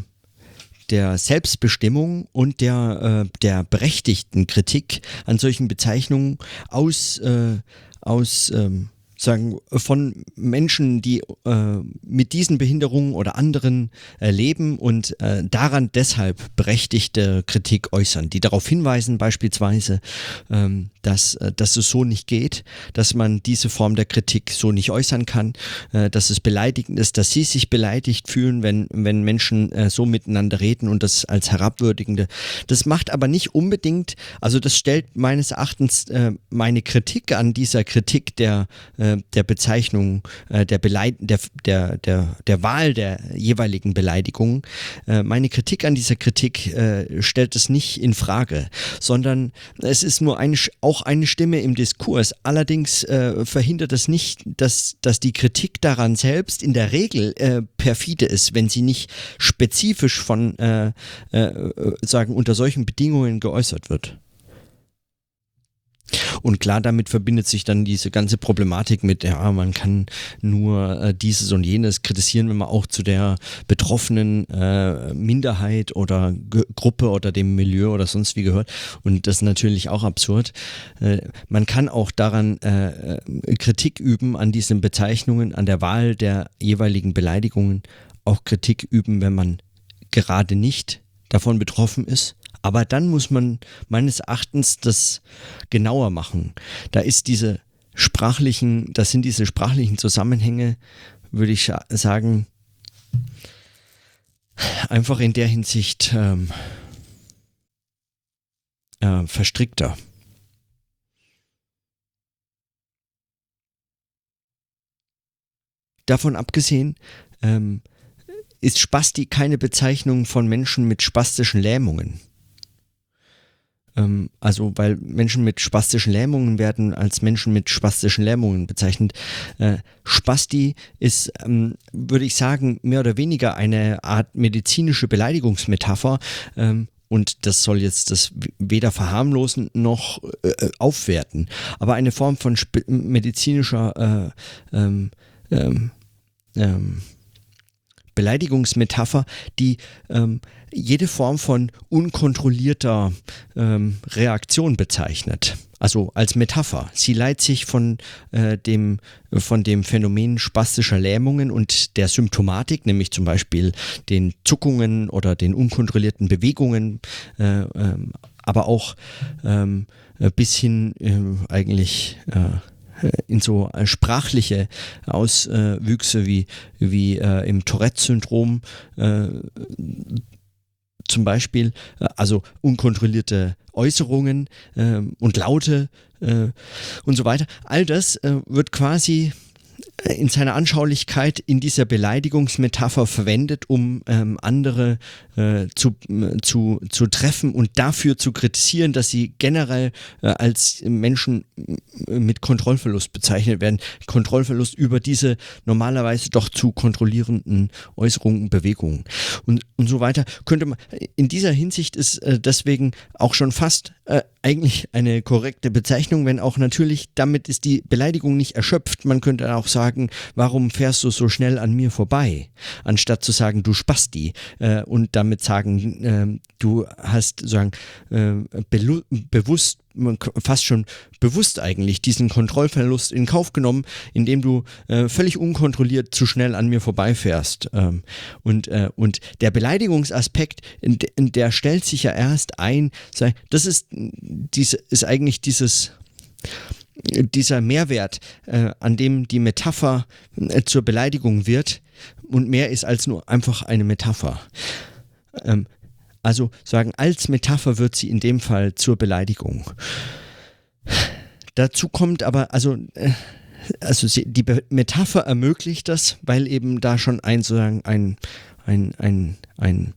der Selbstbestimmung und der, äh, der berechtigten Kritik an solchen Bezeichnungen aus, äh, aus ähm, sagen, von Menschen, die äh, mit diesen Behinderungen oder anderen äh, leben und äh, daran deshalb berechtigte Kritik äußern, die darauf hinweisen beispielsweise, ähm, dass, äh, dass es so nicht geht, dass man diese Form der Kritik so nicht äußern kann, äh, dass es beleidigend ist, dass sie sich beleidigt fühlen, wenn, wenn Menschen äh, so miteinander reden und das als herabwürdigende. Das macht aber nicht unbedingt, also das stellt meines Erachtens meine Kritik an dieser Kritik der äh, äh, der Bezeichnung, äh, der, Beleid der, der, der, der Wahl der jeweiligen Beleidigungen. Äh, meine Kritik an dieser Kritik äh, stellt es nicht in Frage, sondern es ist nur eine, auch eine Stimme im Diskurs. Allerdings äh, verhindert es nicht, dass, dass die Kritik daran selbst in der Regel äh, perfide ist, wenn sie nicht spezifisch von, sagen, unter solchen Bedingungen geäußert wird. Und klar, damit verbindet sich dann diese ganze Problematik mit, ja, man kann nur äh, dieses und jenes kritisieren, wenn man auch zu der betroffenen äh, Minderheit oder G Gruppe oder dem Milieu oder sonst wie gehört. Und das ist natürlich auch absurd. Äh, man kann auch daran äh, Kritik üben an diesen Bezeichnungen, an der Wahl der jeweiligen Beleidigungen, auch Kritik üben, wenn man gerade nicht davon betroffen ist aber dann muss man meines Erachtens das genauer machen. Da ist diese sprachlichen, das sind diese sprachlichen Zusammenhänge, würde ich sagen, einfach in der Hinsicht ähm, äh, verstrickter. Davon abgesehen ähm, ist Spasti keine Bezeichnung von Menschen mit spastischen Lähmungen. Ähm, also, weil Menschen mit spastischen Lähmungen werden als Menschen mit spastischen Lähmungen bezeichnet. Äh, Spasti ist, ähm, würde ich sagen, mehr oder weniger eine Art medizinische Beleidigungsmetapher. Ähm, und das soll jetzt das weder verharmlosen noch äh, aufwerten, aber eine Form von medizinischer äh, ähm, ähm, ähm, Beleidigungsmetapher, die ähm, jede Form von unkontrollierter ähm, Reaktion bezeichnet. Also als Metapher. Sie leitet sich von, äh, dem, von dem Phänomen spastischer Lähmungen und der Symptomatik, nämlich zum Beispiel den Zuckungen oder den unkontrollierten Bewegungen, äh, äh, aber auch ähm, bis hin ähm, eigentlich äh, in so äh, sprachliche Auswüchse wie, wie äh, im Tourette-Syndrom äh, zum Beispiel, also unkontrollierte Äußerungen äh, und Laute und so weiter. All das wird quasi in seiner Anschaulichkeit in dieser Beleidigungsmetapher verwendet, um ähm, andere äh, zu, äh, zu, zu treffen und dafür zu kritisieren, dass sie generell äh, als Menschen mit Kontrollverlust bezeichnet werden. Kontrollverlust über diese normalerweise doch zu kontrollierenden Äußerungen Bewegungen und, und so weiter. Könnte man, in dieser Hinsicht ist äh, deswegen auch schon fast äh, eigentlich eine korrekte Bezeichnung, wenn auch natürlich damit ist die Beleidigung nicht erschöpft. Man könnte auch sagen, warum fährst du so schnell an mir vorbei, anstatt zu sagen, du Spasti äh, und damit sagen, äh, du hast sagen äh, fast schon bewusst eigentlich diesen Kontrollverlust in Kauf genommen, indem du äh, völlig unkontrolliert zu schnell an mir vorbeifährst. Ähm, und, äh, und der Beleidigungsaspekt, der stellt sich ja erst ein, das ist, diese, ist eigentlich dieses dieser Mehrwert, äh, an dem die Metapher äh, zur Beleidigung wird und mehr ist als nur einfach eine Metapher. Ähm, also sagen, als Metapher wird sie in dem Fall zur Beleidigung. Dazu kommt aber, also, äh, also die Metapher ermöglicht das, weil eben da schon ein, sozusagen ein, ein, ein, ein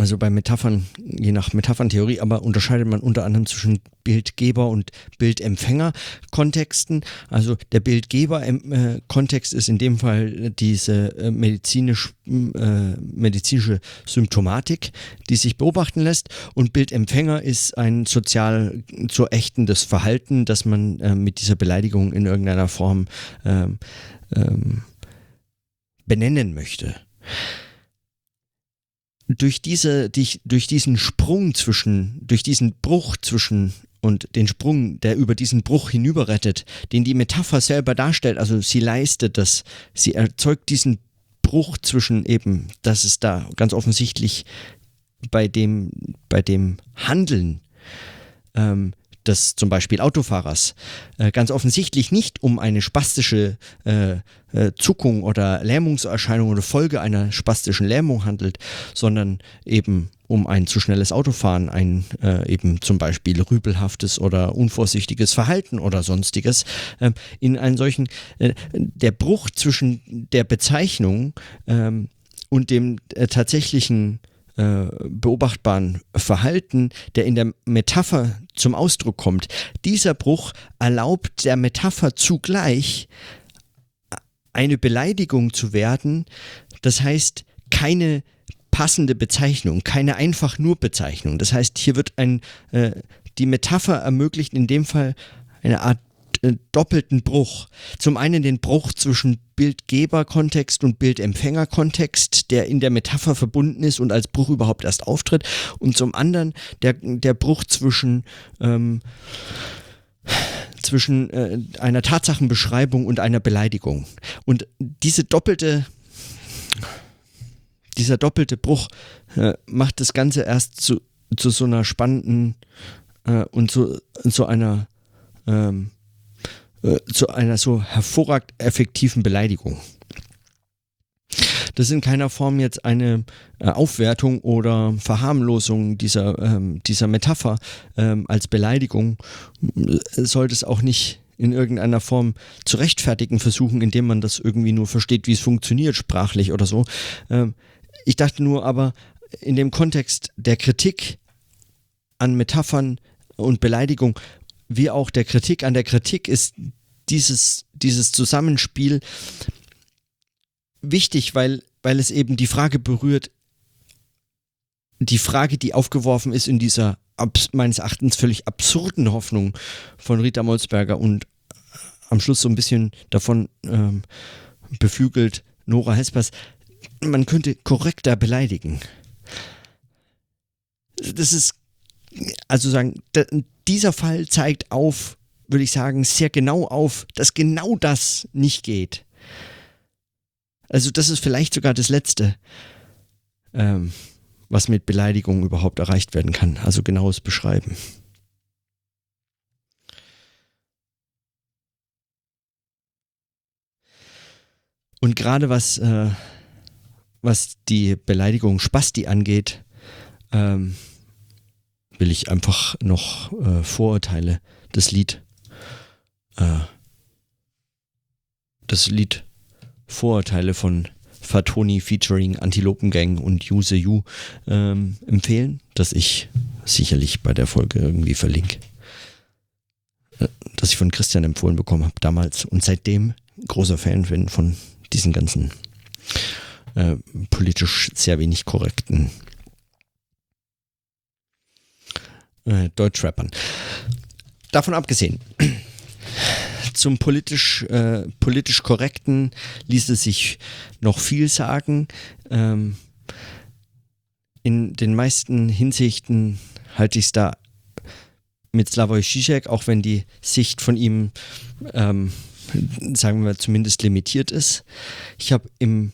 also bei Metaphern, je nach Metapherntheorie, aber unterscheidet man unter anderem zwischen Bildgeber und Bildempfänger-Kontexten. Also der Bildgeber-Kontext ist in dem Fall diese äh, medizinisch, äh, medizinische Symptomatik, die sich beobachten lässt. Und Bildempfänger ist ein sozial zu ächtendes Verhalten, das man äh, mit dieser Beleidigung in irgendeiner Form ähm, ähm, benennen möchte durch diese, durch diesen Sprung zwischen, durch diesen Bruch zwischen und den Sprung, der über diesen Bruch hinüberrettet, den die Metapher selber darstellt, also sie leistet das, sie erzeugt diesen Bruch zwischen eben, dass es da ganz offensichtlich bei dem, bei dem Handeln. Ähm, des zum Beispiel Autofahrers äh, ganz offensichtlich nicht um eine spastische äh, äh, Zuckung oder Lähmungserscheinung oder Folge einer spastischen Lähmung handelt, sondern eben um ein zu schnelles Autofahren, ein äh, eben zum Beispiel rübelhaftes oder unvorsichtiges Verhalten oder sonstiges. Äh, in einen solchen, äh, der Bruch zwischen der Bezeichnung ähm, und dem äh, tatsächlichen äh, beobachtbaren Verhalten, der in der Metapher zum Ausdruck kommt, dieser Bruch erlaubt der Metapher zugleich eine Beleidigung zu werden, das heißt keine passende Bezeichnung, keine einfach nur Bezeichnung. Das heißt, hier wird ein, äh, die Metapher ermöglicht in dem Fall eine Art äh, doppelten Bruch. Zum einen den Bruch zwischen Bildgeber-Kontext und Bildempfänger-Kontext, der in der Metapher verbunden ist und als Bruch überhaupt erst auftritt. Und zum anderen der, der Bruch zwischen ähm, zwischen äh, einer Tatsachenbeschreibung und einer Beleidigung. Und diese doppelte, dieser doppelte Bruch äh, macht das Ganze erst zu, zu so einer spannenden äh, und zu, zu einer ähm, äh, zu einer so hervorragend effektiven Beleidigung. Das ist in keiner Form jetzt eine äh, Aufwertung oder Verharmlosung dieser, ähm, dieser Metapher ähm, als Beleidigung. Sollte es auch nicht in irgendeiner Form zu rechtfertigen versuchen, indem man das irgendwie nur versteht, wie es funktioniert, sprachlich oder so. Ähm, ich dachte nur aber, in dem Kontext der Kritik an Metaphern und Beleidigung wie auch der Kritik an der Kritik ist dieses, dieses Zusammenspiel wichtig, weil, weil es eben die Frage berührt, die Frage, die aufgeworfen ist in dieser meines Erachtens völlig absurden Hoffnung von Rita Molzberger und am Schluss so ein bisschen davon ähm, beflügelt Nora Hespers, man könnte korrekter beleidigen. Das ist, also sagen, dieser Fall zeigt auf, würde ich sagen, sehr genau auf, dass genau das nicht geht. Also das ist vielleicht sogar das Letzte, ähm, was mit Beleidigung überhaupt erreicht werden kann. Also genaues Beschreiben. Und gerade was, äh, was die Beleidigung Spasti angeht, ähm, will ich einfach noch äh, Vorurteile das Lied äh, das Lied Vorurteile von Fatoni featuring Antilopengang und Use You ähm, empfehlen, das ich sicherlich bei der Folge irgendwie verlinke. Äh, das ich von Christian empfohlen bekommen habe damals und seitdem großer Fan bin von diesen ganzen äh, politisch sehr wenig korrekten äh, Deutschrappern. Davon abgesehen, zum politisch, äh, politisch korrekten ließe sich noch viel sagen. Ähm, in den meisten Hinsichten halte ich es da mit Slavoj Žižek, auch wenn die Sicht von ihm, ähm, sagen wir zumindest limitiert ist. Ich habe im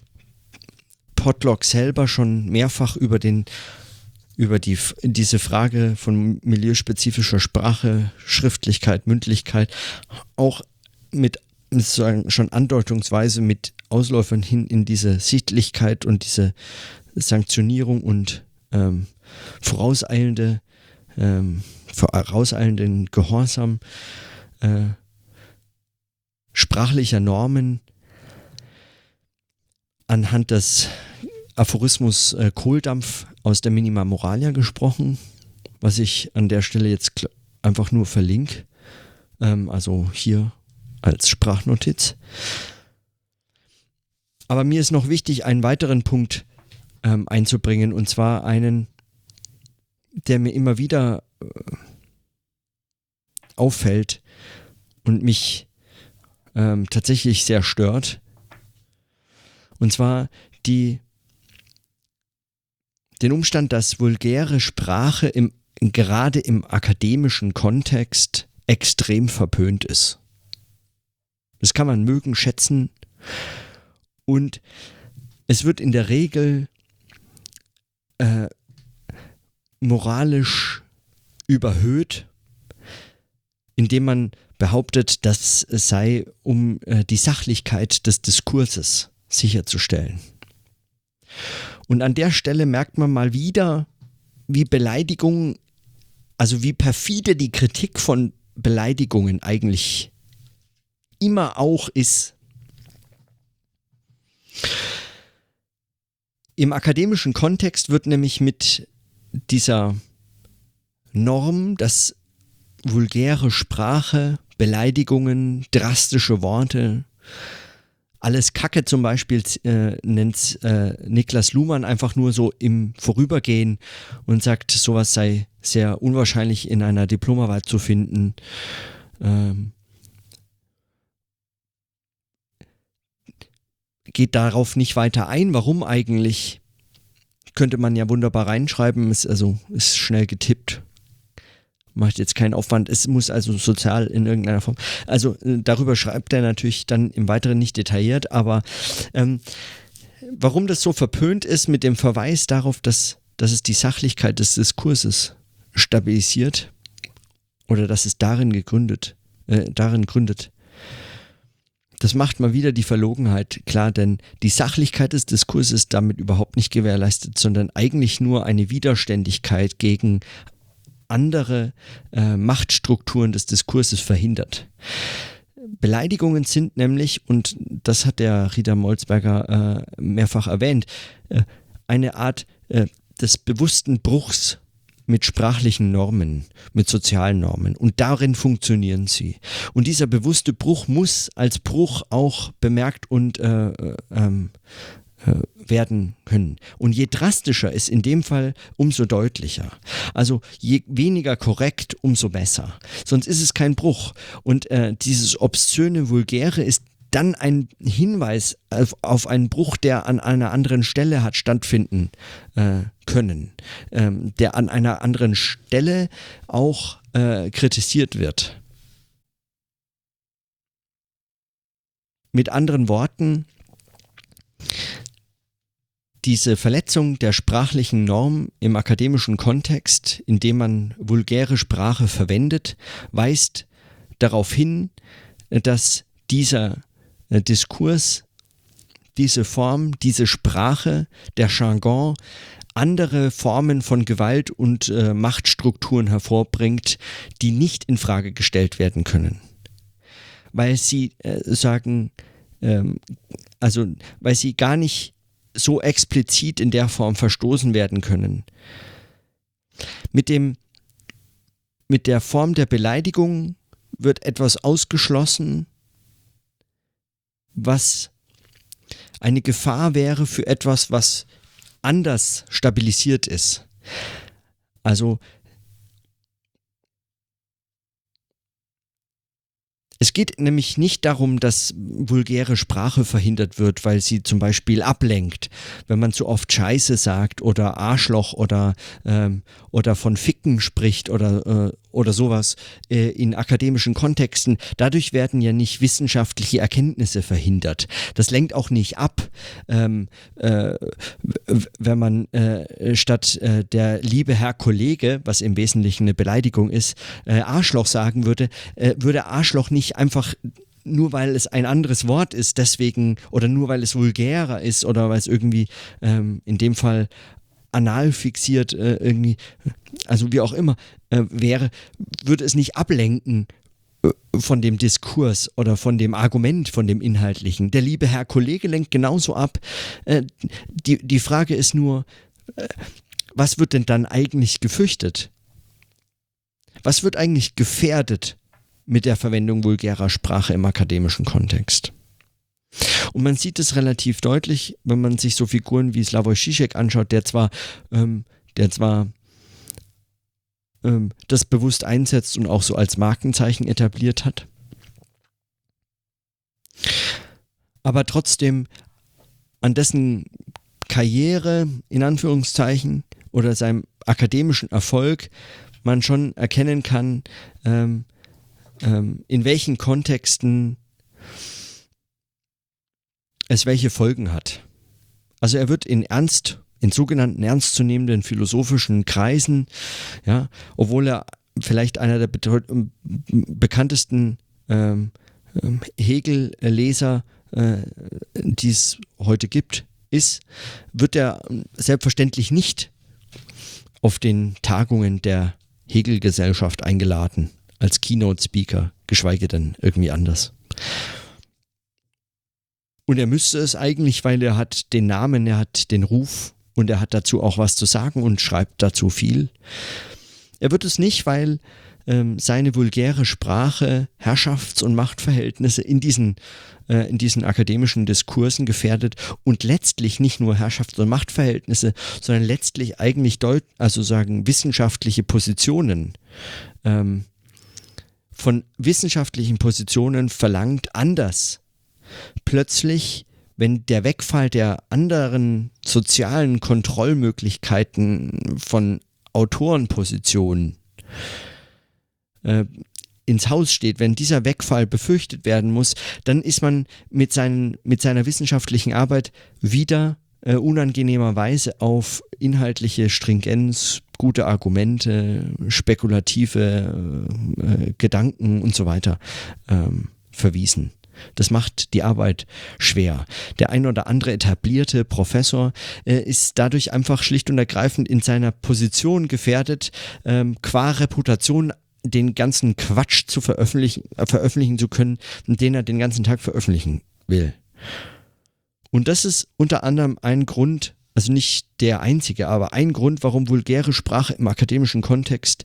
Podlog selber schon mehrfach über den über die, diese Frage von milieuspezifischer Sprache, Schriftlichkeit, Mündlichkeit auch mit sozusagen schon andeutungsweise mit Ausläufern hin in diese Sichtlichkeit und diese Sanktionierung und ähm, vorauseilende, ähm, vorauseilenden Gehorsam äh, sprachlicher Normen anhand des Aphorismus äh, Kohldampf aus der Minima Moralia gesprochen, was ich an der Stelle jetzt einfach nur verlinke. Ähm, also hier als Sprachnotiz. Aber mir ist noch wichtig, einen weiteren Punkt ähm, einzubringen, und zwar einen, der mir immer wieder äh, auffällt und mich ähm, tatsächlich sehr stört. Und zwar die, den Umstand, dass vulgäre Sprache im, gerade im akademischen Kontext extrem verpönt ist. Das kann man mögen, schätzen. Und es wird in der Regel äh, moralisch überhöht, indem man behauptet, das sei, um äh, die Sachlichkeit des Diskurses sicherzustellen. Und an der Stelle merkt man mal wieder, wie Beleidigungen, also wie perfide die Kritik von Beleidigungen eigentlich immer auch ist. Im akademischen Kontext wird nämlich mit dieser Norm, dass vulgäre Sprache, Beleidigungen, drastische Worte, alles Kacke zum Beispiel äh, nennt äh, Niklas Luhmann einfach nur so im Vorübergehen und sagt, sowas sei sehr unwahrscheinlich in einer Diplomarbeit zu finden. Ähm, geht darauf nicht weiter ein, warum eigentlich. Könnte man ja wunderbar reinschreiben, ist also ist schnell getippt. Macht jetzt keinen Aufwand, es muss also sozial in irgendeiner Form. Also äh, darüber schreibt er natürlich dann im Weiteren nicht detailliert, aber ähm, warum das so verpönt ist mit dem Verweis darauf, dass, dass es die Sachlichkeit des Diskurses stabilisiert oder dass es darin gegründet, äh, darin gründet, das macht mal wieder die Verlogenheit klar, denn die Sachlichkeit des Diskurses ist damit überhaupt nicht gewährleistet, sondern eigentlich nur eine Widerständigkeit gegen andere äh, Machtstrukturen des Diskurses verhindert. Beleidigungen sind nämlich, und das hat der Rita Molzberger äh, mehrfach erwähnt, äh, eine Art äh, des bewussten Bruchs mit sprachlichen Normen, mit sozialen Normen. Und darin funktionieren sie. Und dieser bewusste Bruch muss als Bruch auch bemerkt und äh, äh, ähm, äh, werden können. Und je drastischer ist in dem Fall, umso deutlicher. Also je weniger korrekt, umso besser. Sonst ist es kein Bruch. Und äh, dieses obszöne, vulgäre ist dann ein Hinweis auf, auf, einen Bruch, der an einer anderen Stelle hat stattfinden äh, können, ähm, der an einer anderen Stelle auch äh, kritisiert wird. Mit anderen Worten, diese Verletzung der sprachlichen Norm im akademischen Kontext, indem man vulgäre Sprache verwendet, weist darauf hin, dass dieser äh, Diskurs, diese Form, diese Sprache, der Jargon andere Formen von Gewalt und äh, Machtstrukturen hervorbringt, die nicht in Frage gestellt werden können. Weil sie äh, sagen, ähm, also weil sie gar nicht so explizit in der Form verstoßen werden können. Mit dem mit der Form der Beleidigung wird etwas ausgeschlossen, was eine Gefahr wäre für etwas, was anders stabilisiert ist. Also Es geht nämlich nicht darum, dass vulgäre Sprache verhindert wird, weil sie zum Beispiel ablenkt, wenn man zu oft Scheiße sagt oder Arschloch oder, ähm, oder von Ficken spricht oder, äh, oder sowas äh, in akademischen Kontexten. Dadurch werden ja nicht wissenschaftliche Erkenntnisse verhindert. Das lenkt auch nicht ab, ähm, äh, wenn man äh, statt äh, der liebe Herr Kollege, was im Wesentlichen eine Beleidigung ist, äh, Arschloch sagen würde, würde Arschloch nicht nicht einfach nur weil es ein anderes Wort ist, deswegen oder nur weil es vulgärer ist oder weil es irgendwie ähm, in dem Fall anal fixiert äh, irgendwie, also wie auch immer äh, wäre, würde es nicht ablenken äh, von dem Diskurs oder von dem Argument, von dem Inhaltlichen. Der liebe Herr Kollege lenkt genauso ab. Äh, die, die Frage ist nur, äh, was wird denn dann eigentlich gefürchtet? Was wird eigentlich gefährdet? mit der Verwendung vulgärer Sprache im akademischen Kontext. Und man sieht es relativ deutlich, wenn man sich so Figuren wie Slavoj Žižek anschaut, der zwar, ähm, der zwar ähm, das bewusst einsetzt und auch so als Markenzeichen etabliert hat, aber trotzdem an dessen Karriere in Anführungszeichen oder seinem akademischen Erfolg man schon erkennen kann, ähm, ähm, in welchen Kontexten es welche Folgen hat. Also er wird in ernst, in sogenannten ernstzunehmenden philosophischen Kreisen, ja, obwohl er vielleicht einer der bekanntesten ähm, ähm, Hegel-Leser, äh, die es heute gibt, ist, wird er selbstverständlich nicht auf den Tagungen der Hegel-Gesellschaft eingeladen als Keynote-Speaker, geschweige denn irgendwie anders. Und er müsste es eigentlich, weil er hat den Namen, er hat den Ruf und er hat dazu auch was zu sagen und schreibt dazu viel. Er wird es nicht, weil ähm, seine vulgäre Sprache Herrschafts- und Machtverhältnisse in diesen, äh, in diesen akademischen Diskursen gefährdet und letztlich nicht nur Herrschafts- und Machtverhältnisse, sondern letztlich eigentlich deut also sagen wissenschaftliche Positionen ähm, von wissenschaftlichen Positionen verlangt, anders. Plötzlich, wenn der Wegfall der anderen sozialen Kontrollmöglichkeiten von Autorenpositionen äh, ins Haus steht, wenn dieser Wegfall befürchtet werden muss, dann ist man mit, seinen, mit seiner wissenschaftlichen Arbeit wieder äh, unangenehmerweise auf inhaltliche Stringenz, gute Argumente, spekulative äh, Gedanken und so weiter ähm, verwiesen. Das macht die Arbeit schwer. Der ein oder andere etablierte Professor äh, ist dadurch einfach schlicht und ergreifend in seiner Position gefährdet, ähm, qua Reputation den ganzen Quatsch zu veröffentlichen, äh, veröffentlichen zu können, den er den ganzen Tag veröffentlichen will. Und das ist unter anderem ein Grund, also nicht der einzige, aber ein Grund, warum vulgäre Sprache im akademischen Kontext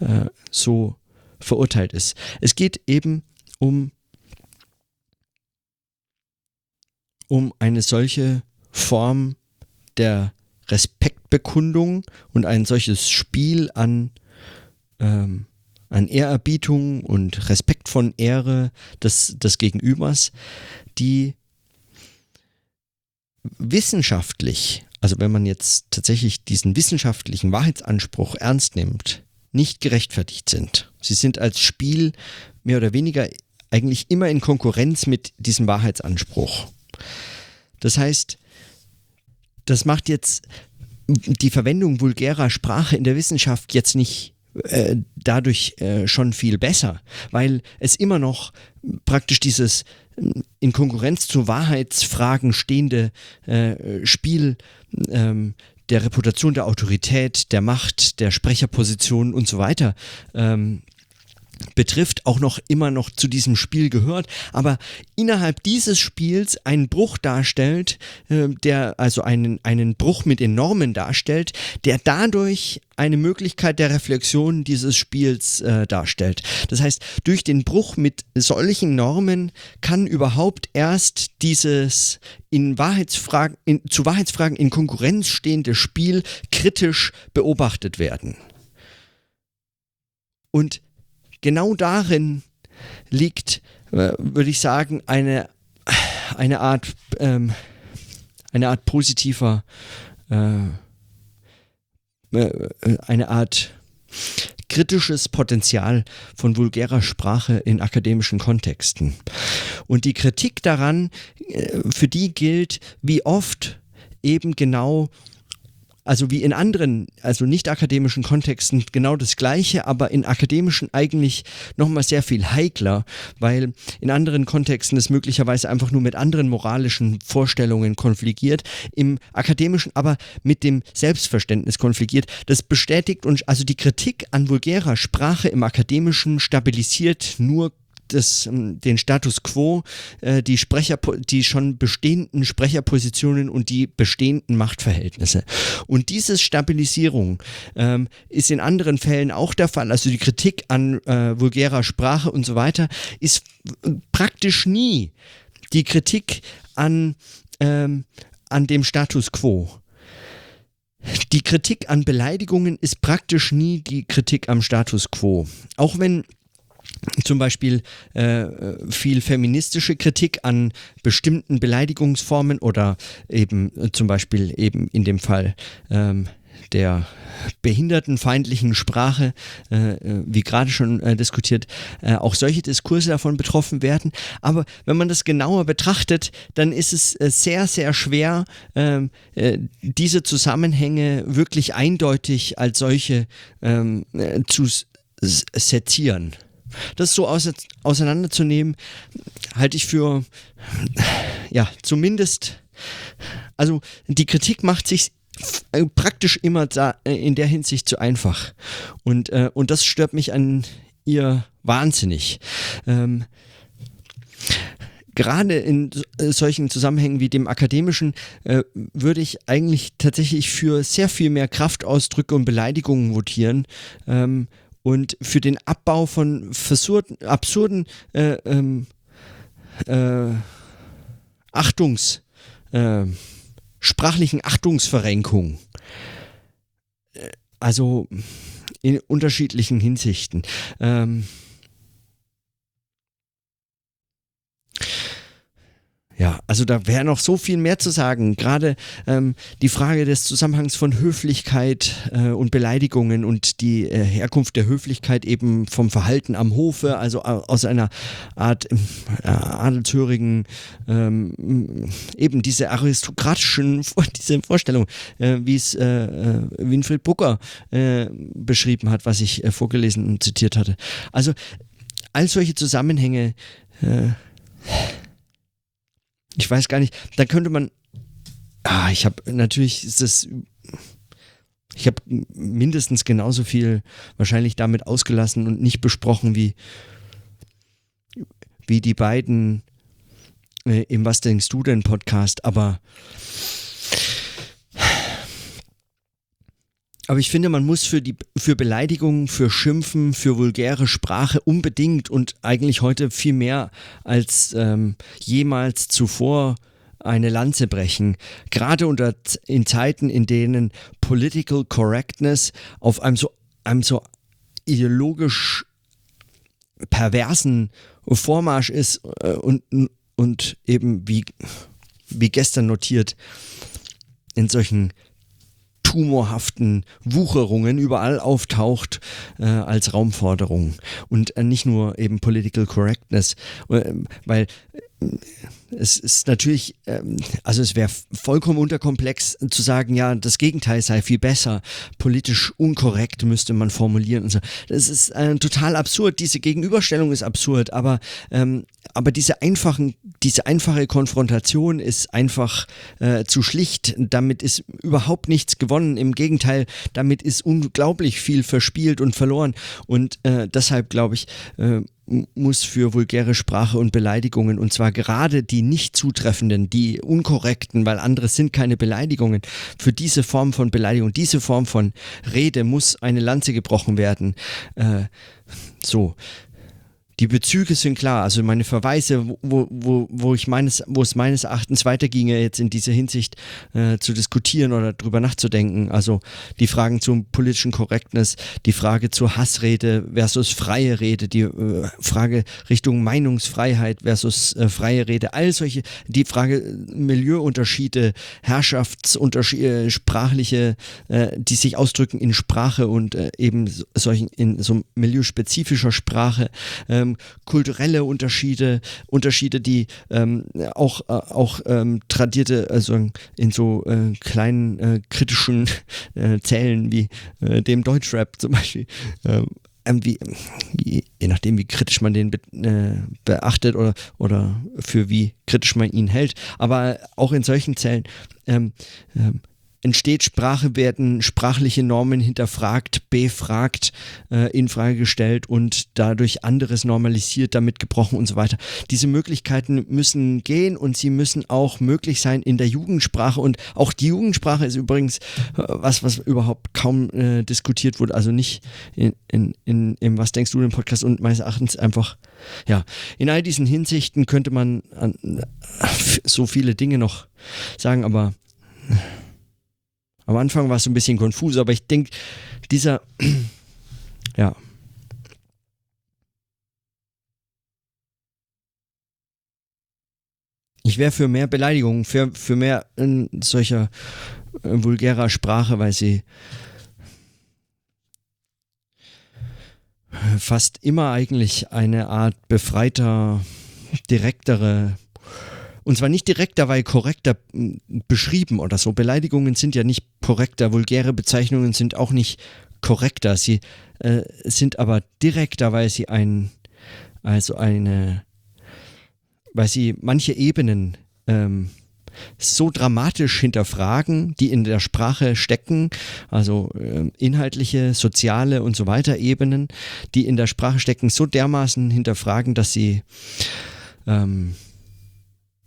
äh, so verurteilt ist. Es geht eben um, um eine solche Form der Respektbekundung und ein solches Spiel an, ähm, an Ehrerbietung und Respekt von Ehre des, des Gegenübers, die wissenschaftlich, also wenn man jetzt tatsächlich diesen wissenschaftlichen Wahrheitsanspruch ernst nimmt, nicht gerechtfertigt sind. Sie sind als Spiel mehr oder weniger eigentlich immer in Konkurrenz mit diesem Wahrheitsanspruch. Das heißt, das macht jetzt die Verwendung vulgärer Sprache in der Wissenschaft jetzt nicht äh, dadurch äh, schon viel besser, weil es immer noch praktisch dieses in Konkurrenz zu Wahrheitsfragen stehende äh, Spiel ähm, der Reputation der Autorität, der Macht, der Sprecherposition und so weiter ähm, betrifft, auch noch immer noch zu diesem Spiel gehört, aber innerhalb dieses Spiels einen Bruch darstellt, äh, der also einen, einen Bruch mit den Normen darstellt, der dadurch eine Möglichkeit der Reflexion dieses Spiels äh, darstellt. Das heißt, durch den Bruch mit solchen Normen kann überhaupt erst dieses in Wahrheitsfragen, in, zu Wahrheitsfragen in Konkurrenz stehende Spiel kritisch beobachtet werden. Und genau darin liegt, äh, würde ich sagen, eine, eine Art, ähm, eine Art positiver, äh, äh, eine Art kritisches Potenzial von vulgärer Sprache in akademischen Kontexten. Und die Kritik daran, äh, für die gilt, wie oft eben genau also wie in anderen, also nicht akademischen Kontexten genau das Gleiche, aber in akademischen eigentlich nochmal sehr viel heikler, weil in anderen Kontexten es möglicherweise einfach nur mit anderen moralischen Vorstellungen konfligiert, im akademischen aber mit dem Selbstverständnis konfligiert. Das bestätigt uns, also die Kritik an vulgärer Sprache im akademischen stabilisiert nur das, ähm, den Status quo, äh, die Sprecher, die schon bestehenden Sprecherpositionen und die bestehenden Machtverhältnisse. Und diese Stabilisierung ähm, ist in anderen Fällen auch der Fall. Also die Kritik an äh, vulgärer Sprache und so weiter ist praktisch nie die Kritik an, ähm, an dem Status quo. Die Kritik an Beleidigungen ist praktisch nie die Kritik am Status quo. Auch wenn zum Beispiel äh, viel feministische Kritik an bestimmten Beleidigungsformen oder eben äh, zum Beispiel eben in dem Fall ähm, der behindertenfeindlichen Sprache, äh, äh wie gerade schon äh, diskutiert, äh, auch solche Diskurse davon betroffen werden. Aber wenn man das genauer betrachtet, dann ist es äh, sehr, sehr schwer, ähm, äh, diese Zusammenhänge wirklich eindeutig als solche ähm, zu sezieren. Das so auseinanderzunehmen, halte ich für, ja, zumindest, also die Kritik macht sich äh, praktisch immer da, äh, in der Hinsicht zu einfach. Und, äh, und das stört mich an ihr wahnsinnig. Ähm, gerade in äh, solchen Zusammenhängen wie dem akademischen äh, würde ich eigentlich tatsächlich für sehr viel mehr Kraftausdrücke und Beleidigungen votieren ähm, und für den Abbau von versurden, absurden äh, ähm, äh, Achtungs, äh, sprachlichen Achtungsverrenkungen. Also in unterschiedlichen Hinsichten. Ähm, Ja, also da wäre noch so viel mehr zu sagen. Gerade ähm, die Frage des Zusammenhangs von Höflichkeit äh, und Beleidigungen und die äh, Herkunft der Höflichkeit eben vom Verhalten am Hofe, also aus einer Art äh, adelshörigen, ähm, eben diese aristokratischen diese Vorstellung, äh, wie es äh, äh, Winfried Bucker beschrieben hat, was ich vorgelesen und zitiert hatte. Also all solche Zusammenhänge ich weiß gar nicht, da könnte man. Ah, ich habe natürlich ist das. Ich habe mindestens genauso viel wahrscheinlich damit ausgelassen und nicht besprochen wie, wie die beiden äh, im Was denkst du denn Podcast, aber Aber ich finde, man muss für die für Beleidigungen, für Schimpfen, für vulgäre Sprache unbedingt und eigentlich heute viel mehr als ähm, jemals zuvor eine Lanze brechen. Gerade unter in Zeiten, in denen Political Correctness auf einem so einem so ideologisch perversen Vormarsch ist äh, und, und eben wie, wie gestern notiert in solchen tumorhaften Wucherungen überall auftaucht äh, als Raumforderung. Und äh, nicht nur eben Political Correctness, äh, weil es ist natürlich, ähm, also es wäre vollkommen unterkomplex zu sagen, ja, das Gegenteil sei viel besser. Politisch unkorrekt müsste man formulieren und so. Das ist äh, total absurd. Diese Gegenüberstellung ist absurd, aber, ähm, aber diese einfachen, diese einfache Konfrontation ist einfach äh, zu schlicht. Damit ist überhaupt nichts gewonnen. Im Gegenteil, damit ist unglaublich viel verspielt und verloren. Und äh, deshalb glaube ich, äh, muss für vulgäre Sprache und Beleidigungen, und zwar gerade die nicht zutreffenden, die unkorrekten, weil andere sind keine Beleidigungen, für diese Form von Beleidigung, diese Form von Rede muss eine Lanze gebrochen werden. Äh, so, die Bezüge sind klar, also meine Verweise, wo, wo, wo ich meines, wo es meines Erachtens weiterginge, jetzt in dieser Hinsicht äh, zu diskutieren oder drüber nachzudenken. Also die Fragen zum politischen Korrektness, die Frage zur Hassrede versus freie Rede, die äh, Frage Richtung Meinungsfreiheit versus äh, freie Rede, all solche, die Frage Milieuunterschiede, Herrschaftsunterschiede, äh, sprachliche, äh, die sich ausdrücken in Sprache und äh, eben solchen in so milieuspezifischer Sprache. Ähm, ähm, kulturelle Unterschiede, Unterschiede, die ähm, auch, äh, auch ähm, tradierte, also in so äh, kleinen äh, kritischen äh, Zellen wie äh, dem Deutschrap zum Beispiel, ähm, wie, je, je, nachdem, wie kritisch man den be, äh, beachtet oder, oder für wie kritisch man ihn hält, aber auch in solchen Zellen ähm, ähm, entsteht Sprache, werden sprachliche Normen hinterfragt, befragt, äh, in Frage gestellt und dadurch anderes normalisiert, damit gebrochen und so weiter. Diese Möglichkeiten müssen gehen und sie müssen auch möglich sein in der Jugendsprache. Und auch die Jugendsprache ist übrigens äh, was, was überhaupt kaum äh, diskutiert wurde, also nicht in, in, in, in Was denkst du im Podcast und meines Erachtens einfach, ja, in all diesen Hinsichten könnte man an, so viele Dinge noch sagen, aber am Anfang war es ein bisschen konfus, aber ich denke, dieser, ja. Ich wäre für mehr Beleidigungen, für, für mehr in solcher äh, vulgärer Sprache, weil sie fast immer eigentlich eine Art befreiter, direktere und zwar nicht direkter, weil korrekter beschrieben oder so. Beleidigungen sind ja nicht korrekter, vulgäre Bezeichnungen sind auch nicht korrekter. Sie äh, sind aber direkter, weil sie ein, also eine, weil sie manche Ebenen ähm, so dramatisch hinterfragen, die in der Sprache stecken, also äh, inhaltliche, soziale und so weiter Ebenen, die in der Sprache stecken, so dermaßen hinterfragen, dass sie ähm,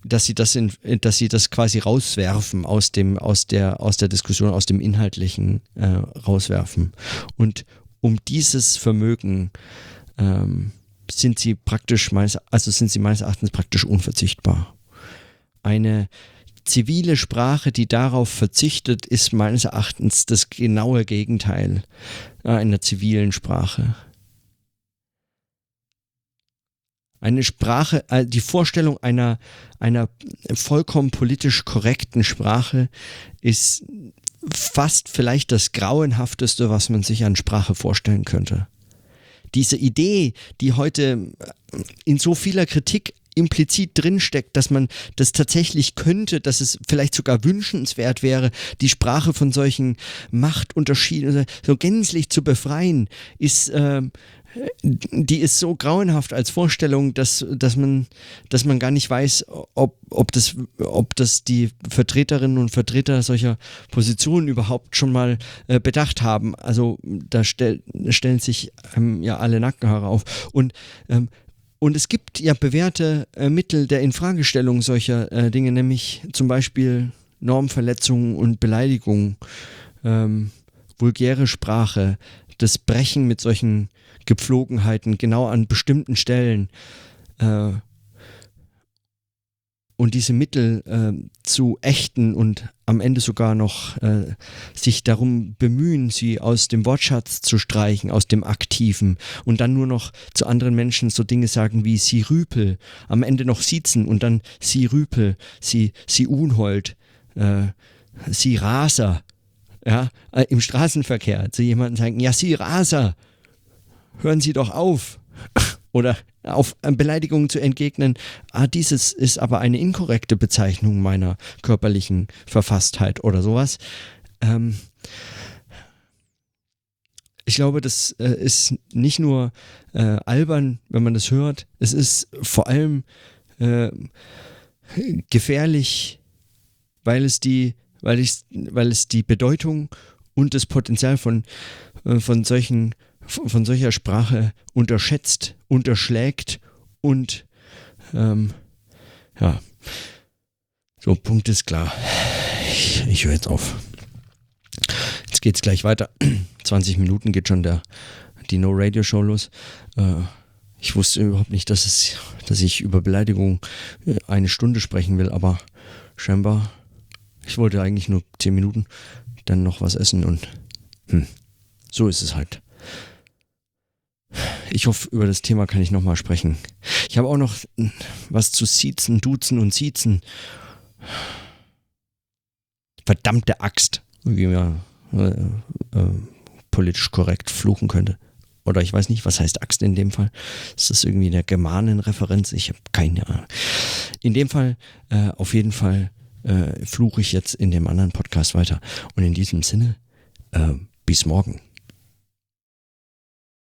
dass sie das in, dass sie das quasi rauswerfen aus dem, aus der, aus der Diskussion, aus dem Inhaltlichen äh, rauswerfen. Und um dieses Vermögen ähm, sind sie praktisch meines, also sind sie meines Erachtens praktisch unverzichtbar. Eine zivile Sprache, die darauf verzichtet, ist meines Erachtens das genaue Gegenteil einer zivilen Sprache. Eine Sprache, äh, die Vorstellung einer, einer vollkommen politisch korrekten Sprache ist fast vielleicht das grauenhafteste, was man sich an Sprache vorstellen könnte. Diese Idee, die heute in so vieler Kritik implizit drinsteckt, dass man das tatsächlich könnte, dass es vielleicht sogar wünschenswert wäre, die Sprache von solchen Machtunterschieden so gänzlich zu befreien, ist, äh, die ist so grauenhaft als Vorstellung, dass, dass, man, dass man gar nicht weiß, ob, ob, das, ob das die Vertreterinnen und Vertreter solcher Positionen überhaupt schon mal äh, bedacht haben. Also da stell, stellen sich ähm, ja alle Nackenhaare auf. Und ähm, und es gibt ja bewährte äh, Mittel der Infragestellung solcher äh, Dinge, nämlich zum Beispiel Normverletzungen und Beleidigungen, ähm, vulgäre Sprache, das Brechen mit solchen Gepflogenheiten genau an bestimmten Stellen äh, und diese Mittel äh, zu ächten und am Ende sogar noch äh, sich darum bemühen, sie aus dem Wortschatz zu streichen, aus dem Aktiven und dann nur noch zu anderen Menschen so Dinge sagen wie sie Rüpel, am Ende noch siezen und dann sie Rüpel, sie, sie Unhold, äh, sie Raser, ja, äh, im Straßenverkehr zu jemandem sagen, ja, sie Raser, hören Sie doch auf. oder auf Beleidigungen zu entgegnen, ah, dieses ist aber eine inkorrekte Bezeichnung meiner körperlichen Verfasstheit oder sowas. Ähm, ich glaube, das äh, ist nicht nur äh, albern, wenn man das hört, es ist vor allem äh, gefährlich, weil es die, weil ich, weil es die Bedeutung und das Potenzial von, äh, von solchen, von solcher Sprache unterschätzt, unterschlägt und ähm, ja, so Punkt ist klar. Ich, ich höre jetzt auf. Jetzt geht's gleich weiter. 20 Minuten geht schon der, die No-Radio-Show los. Äh, ich wusste überhaupt nicht, dass, es, dass ich über Beleidigung äh, eine Stunde sprechen will, aber scheinbar, ich wollte eigentlich nur 10 Minuten, dann noch was essen und hm, so ist es halt. Ich hoffe, über das Thema kann ich nochmal sprechen. Ich habe auch noch was zu Siezen, Duzen und Siezen. Verdammte Axt, wie man äh, äh, politisch korrekt fluchen könnte. Oder ich weiß nicht, was heißt Axt in dem Fall. Ist das irgendwie eine Germanenreferenz? Ich habe keine Ahnung. In dem Fall, äh, auf jeden Fall, äh, fluche ich jetzt in dem anderen Podcast weiter. Und in diesem Sinne, äh, bis morgen.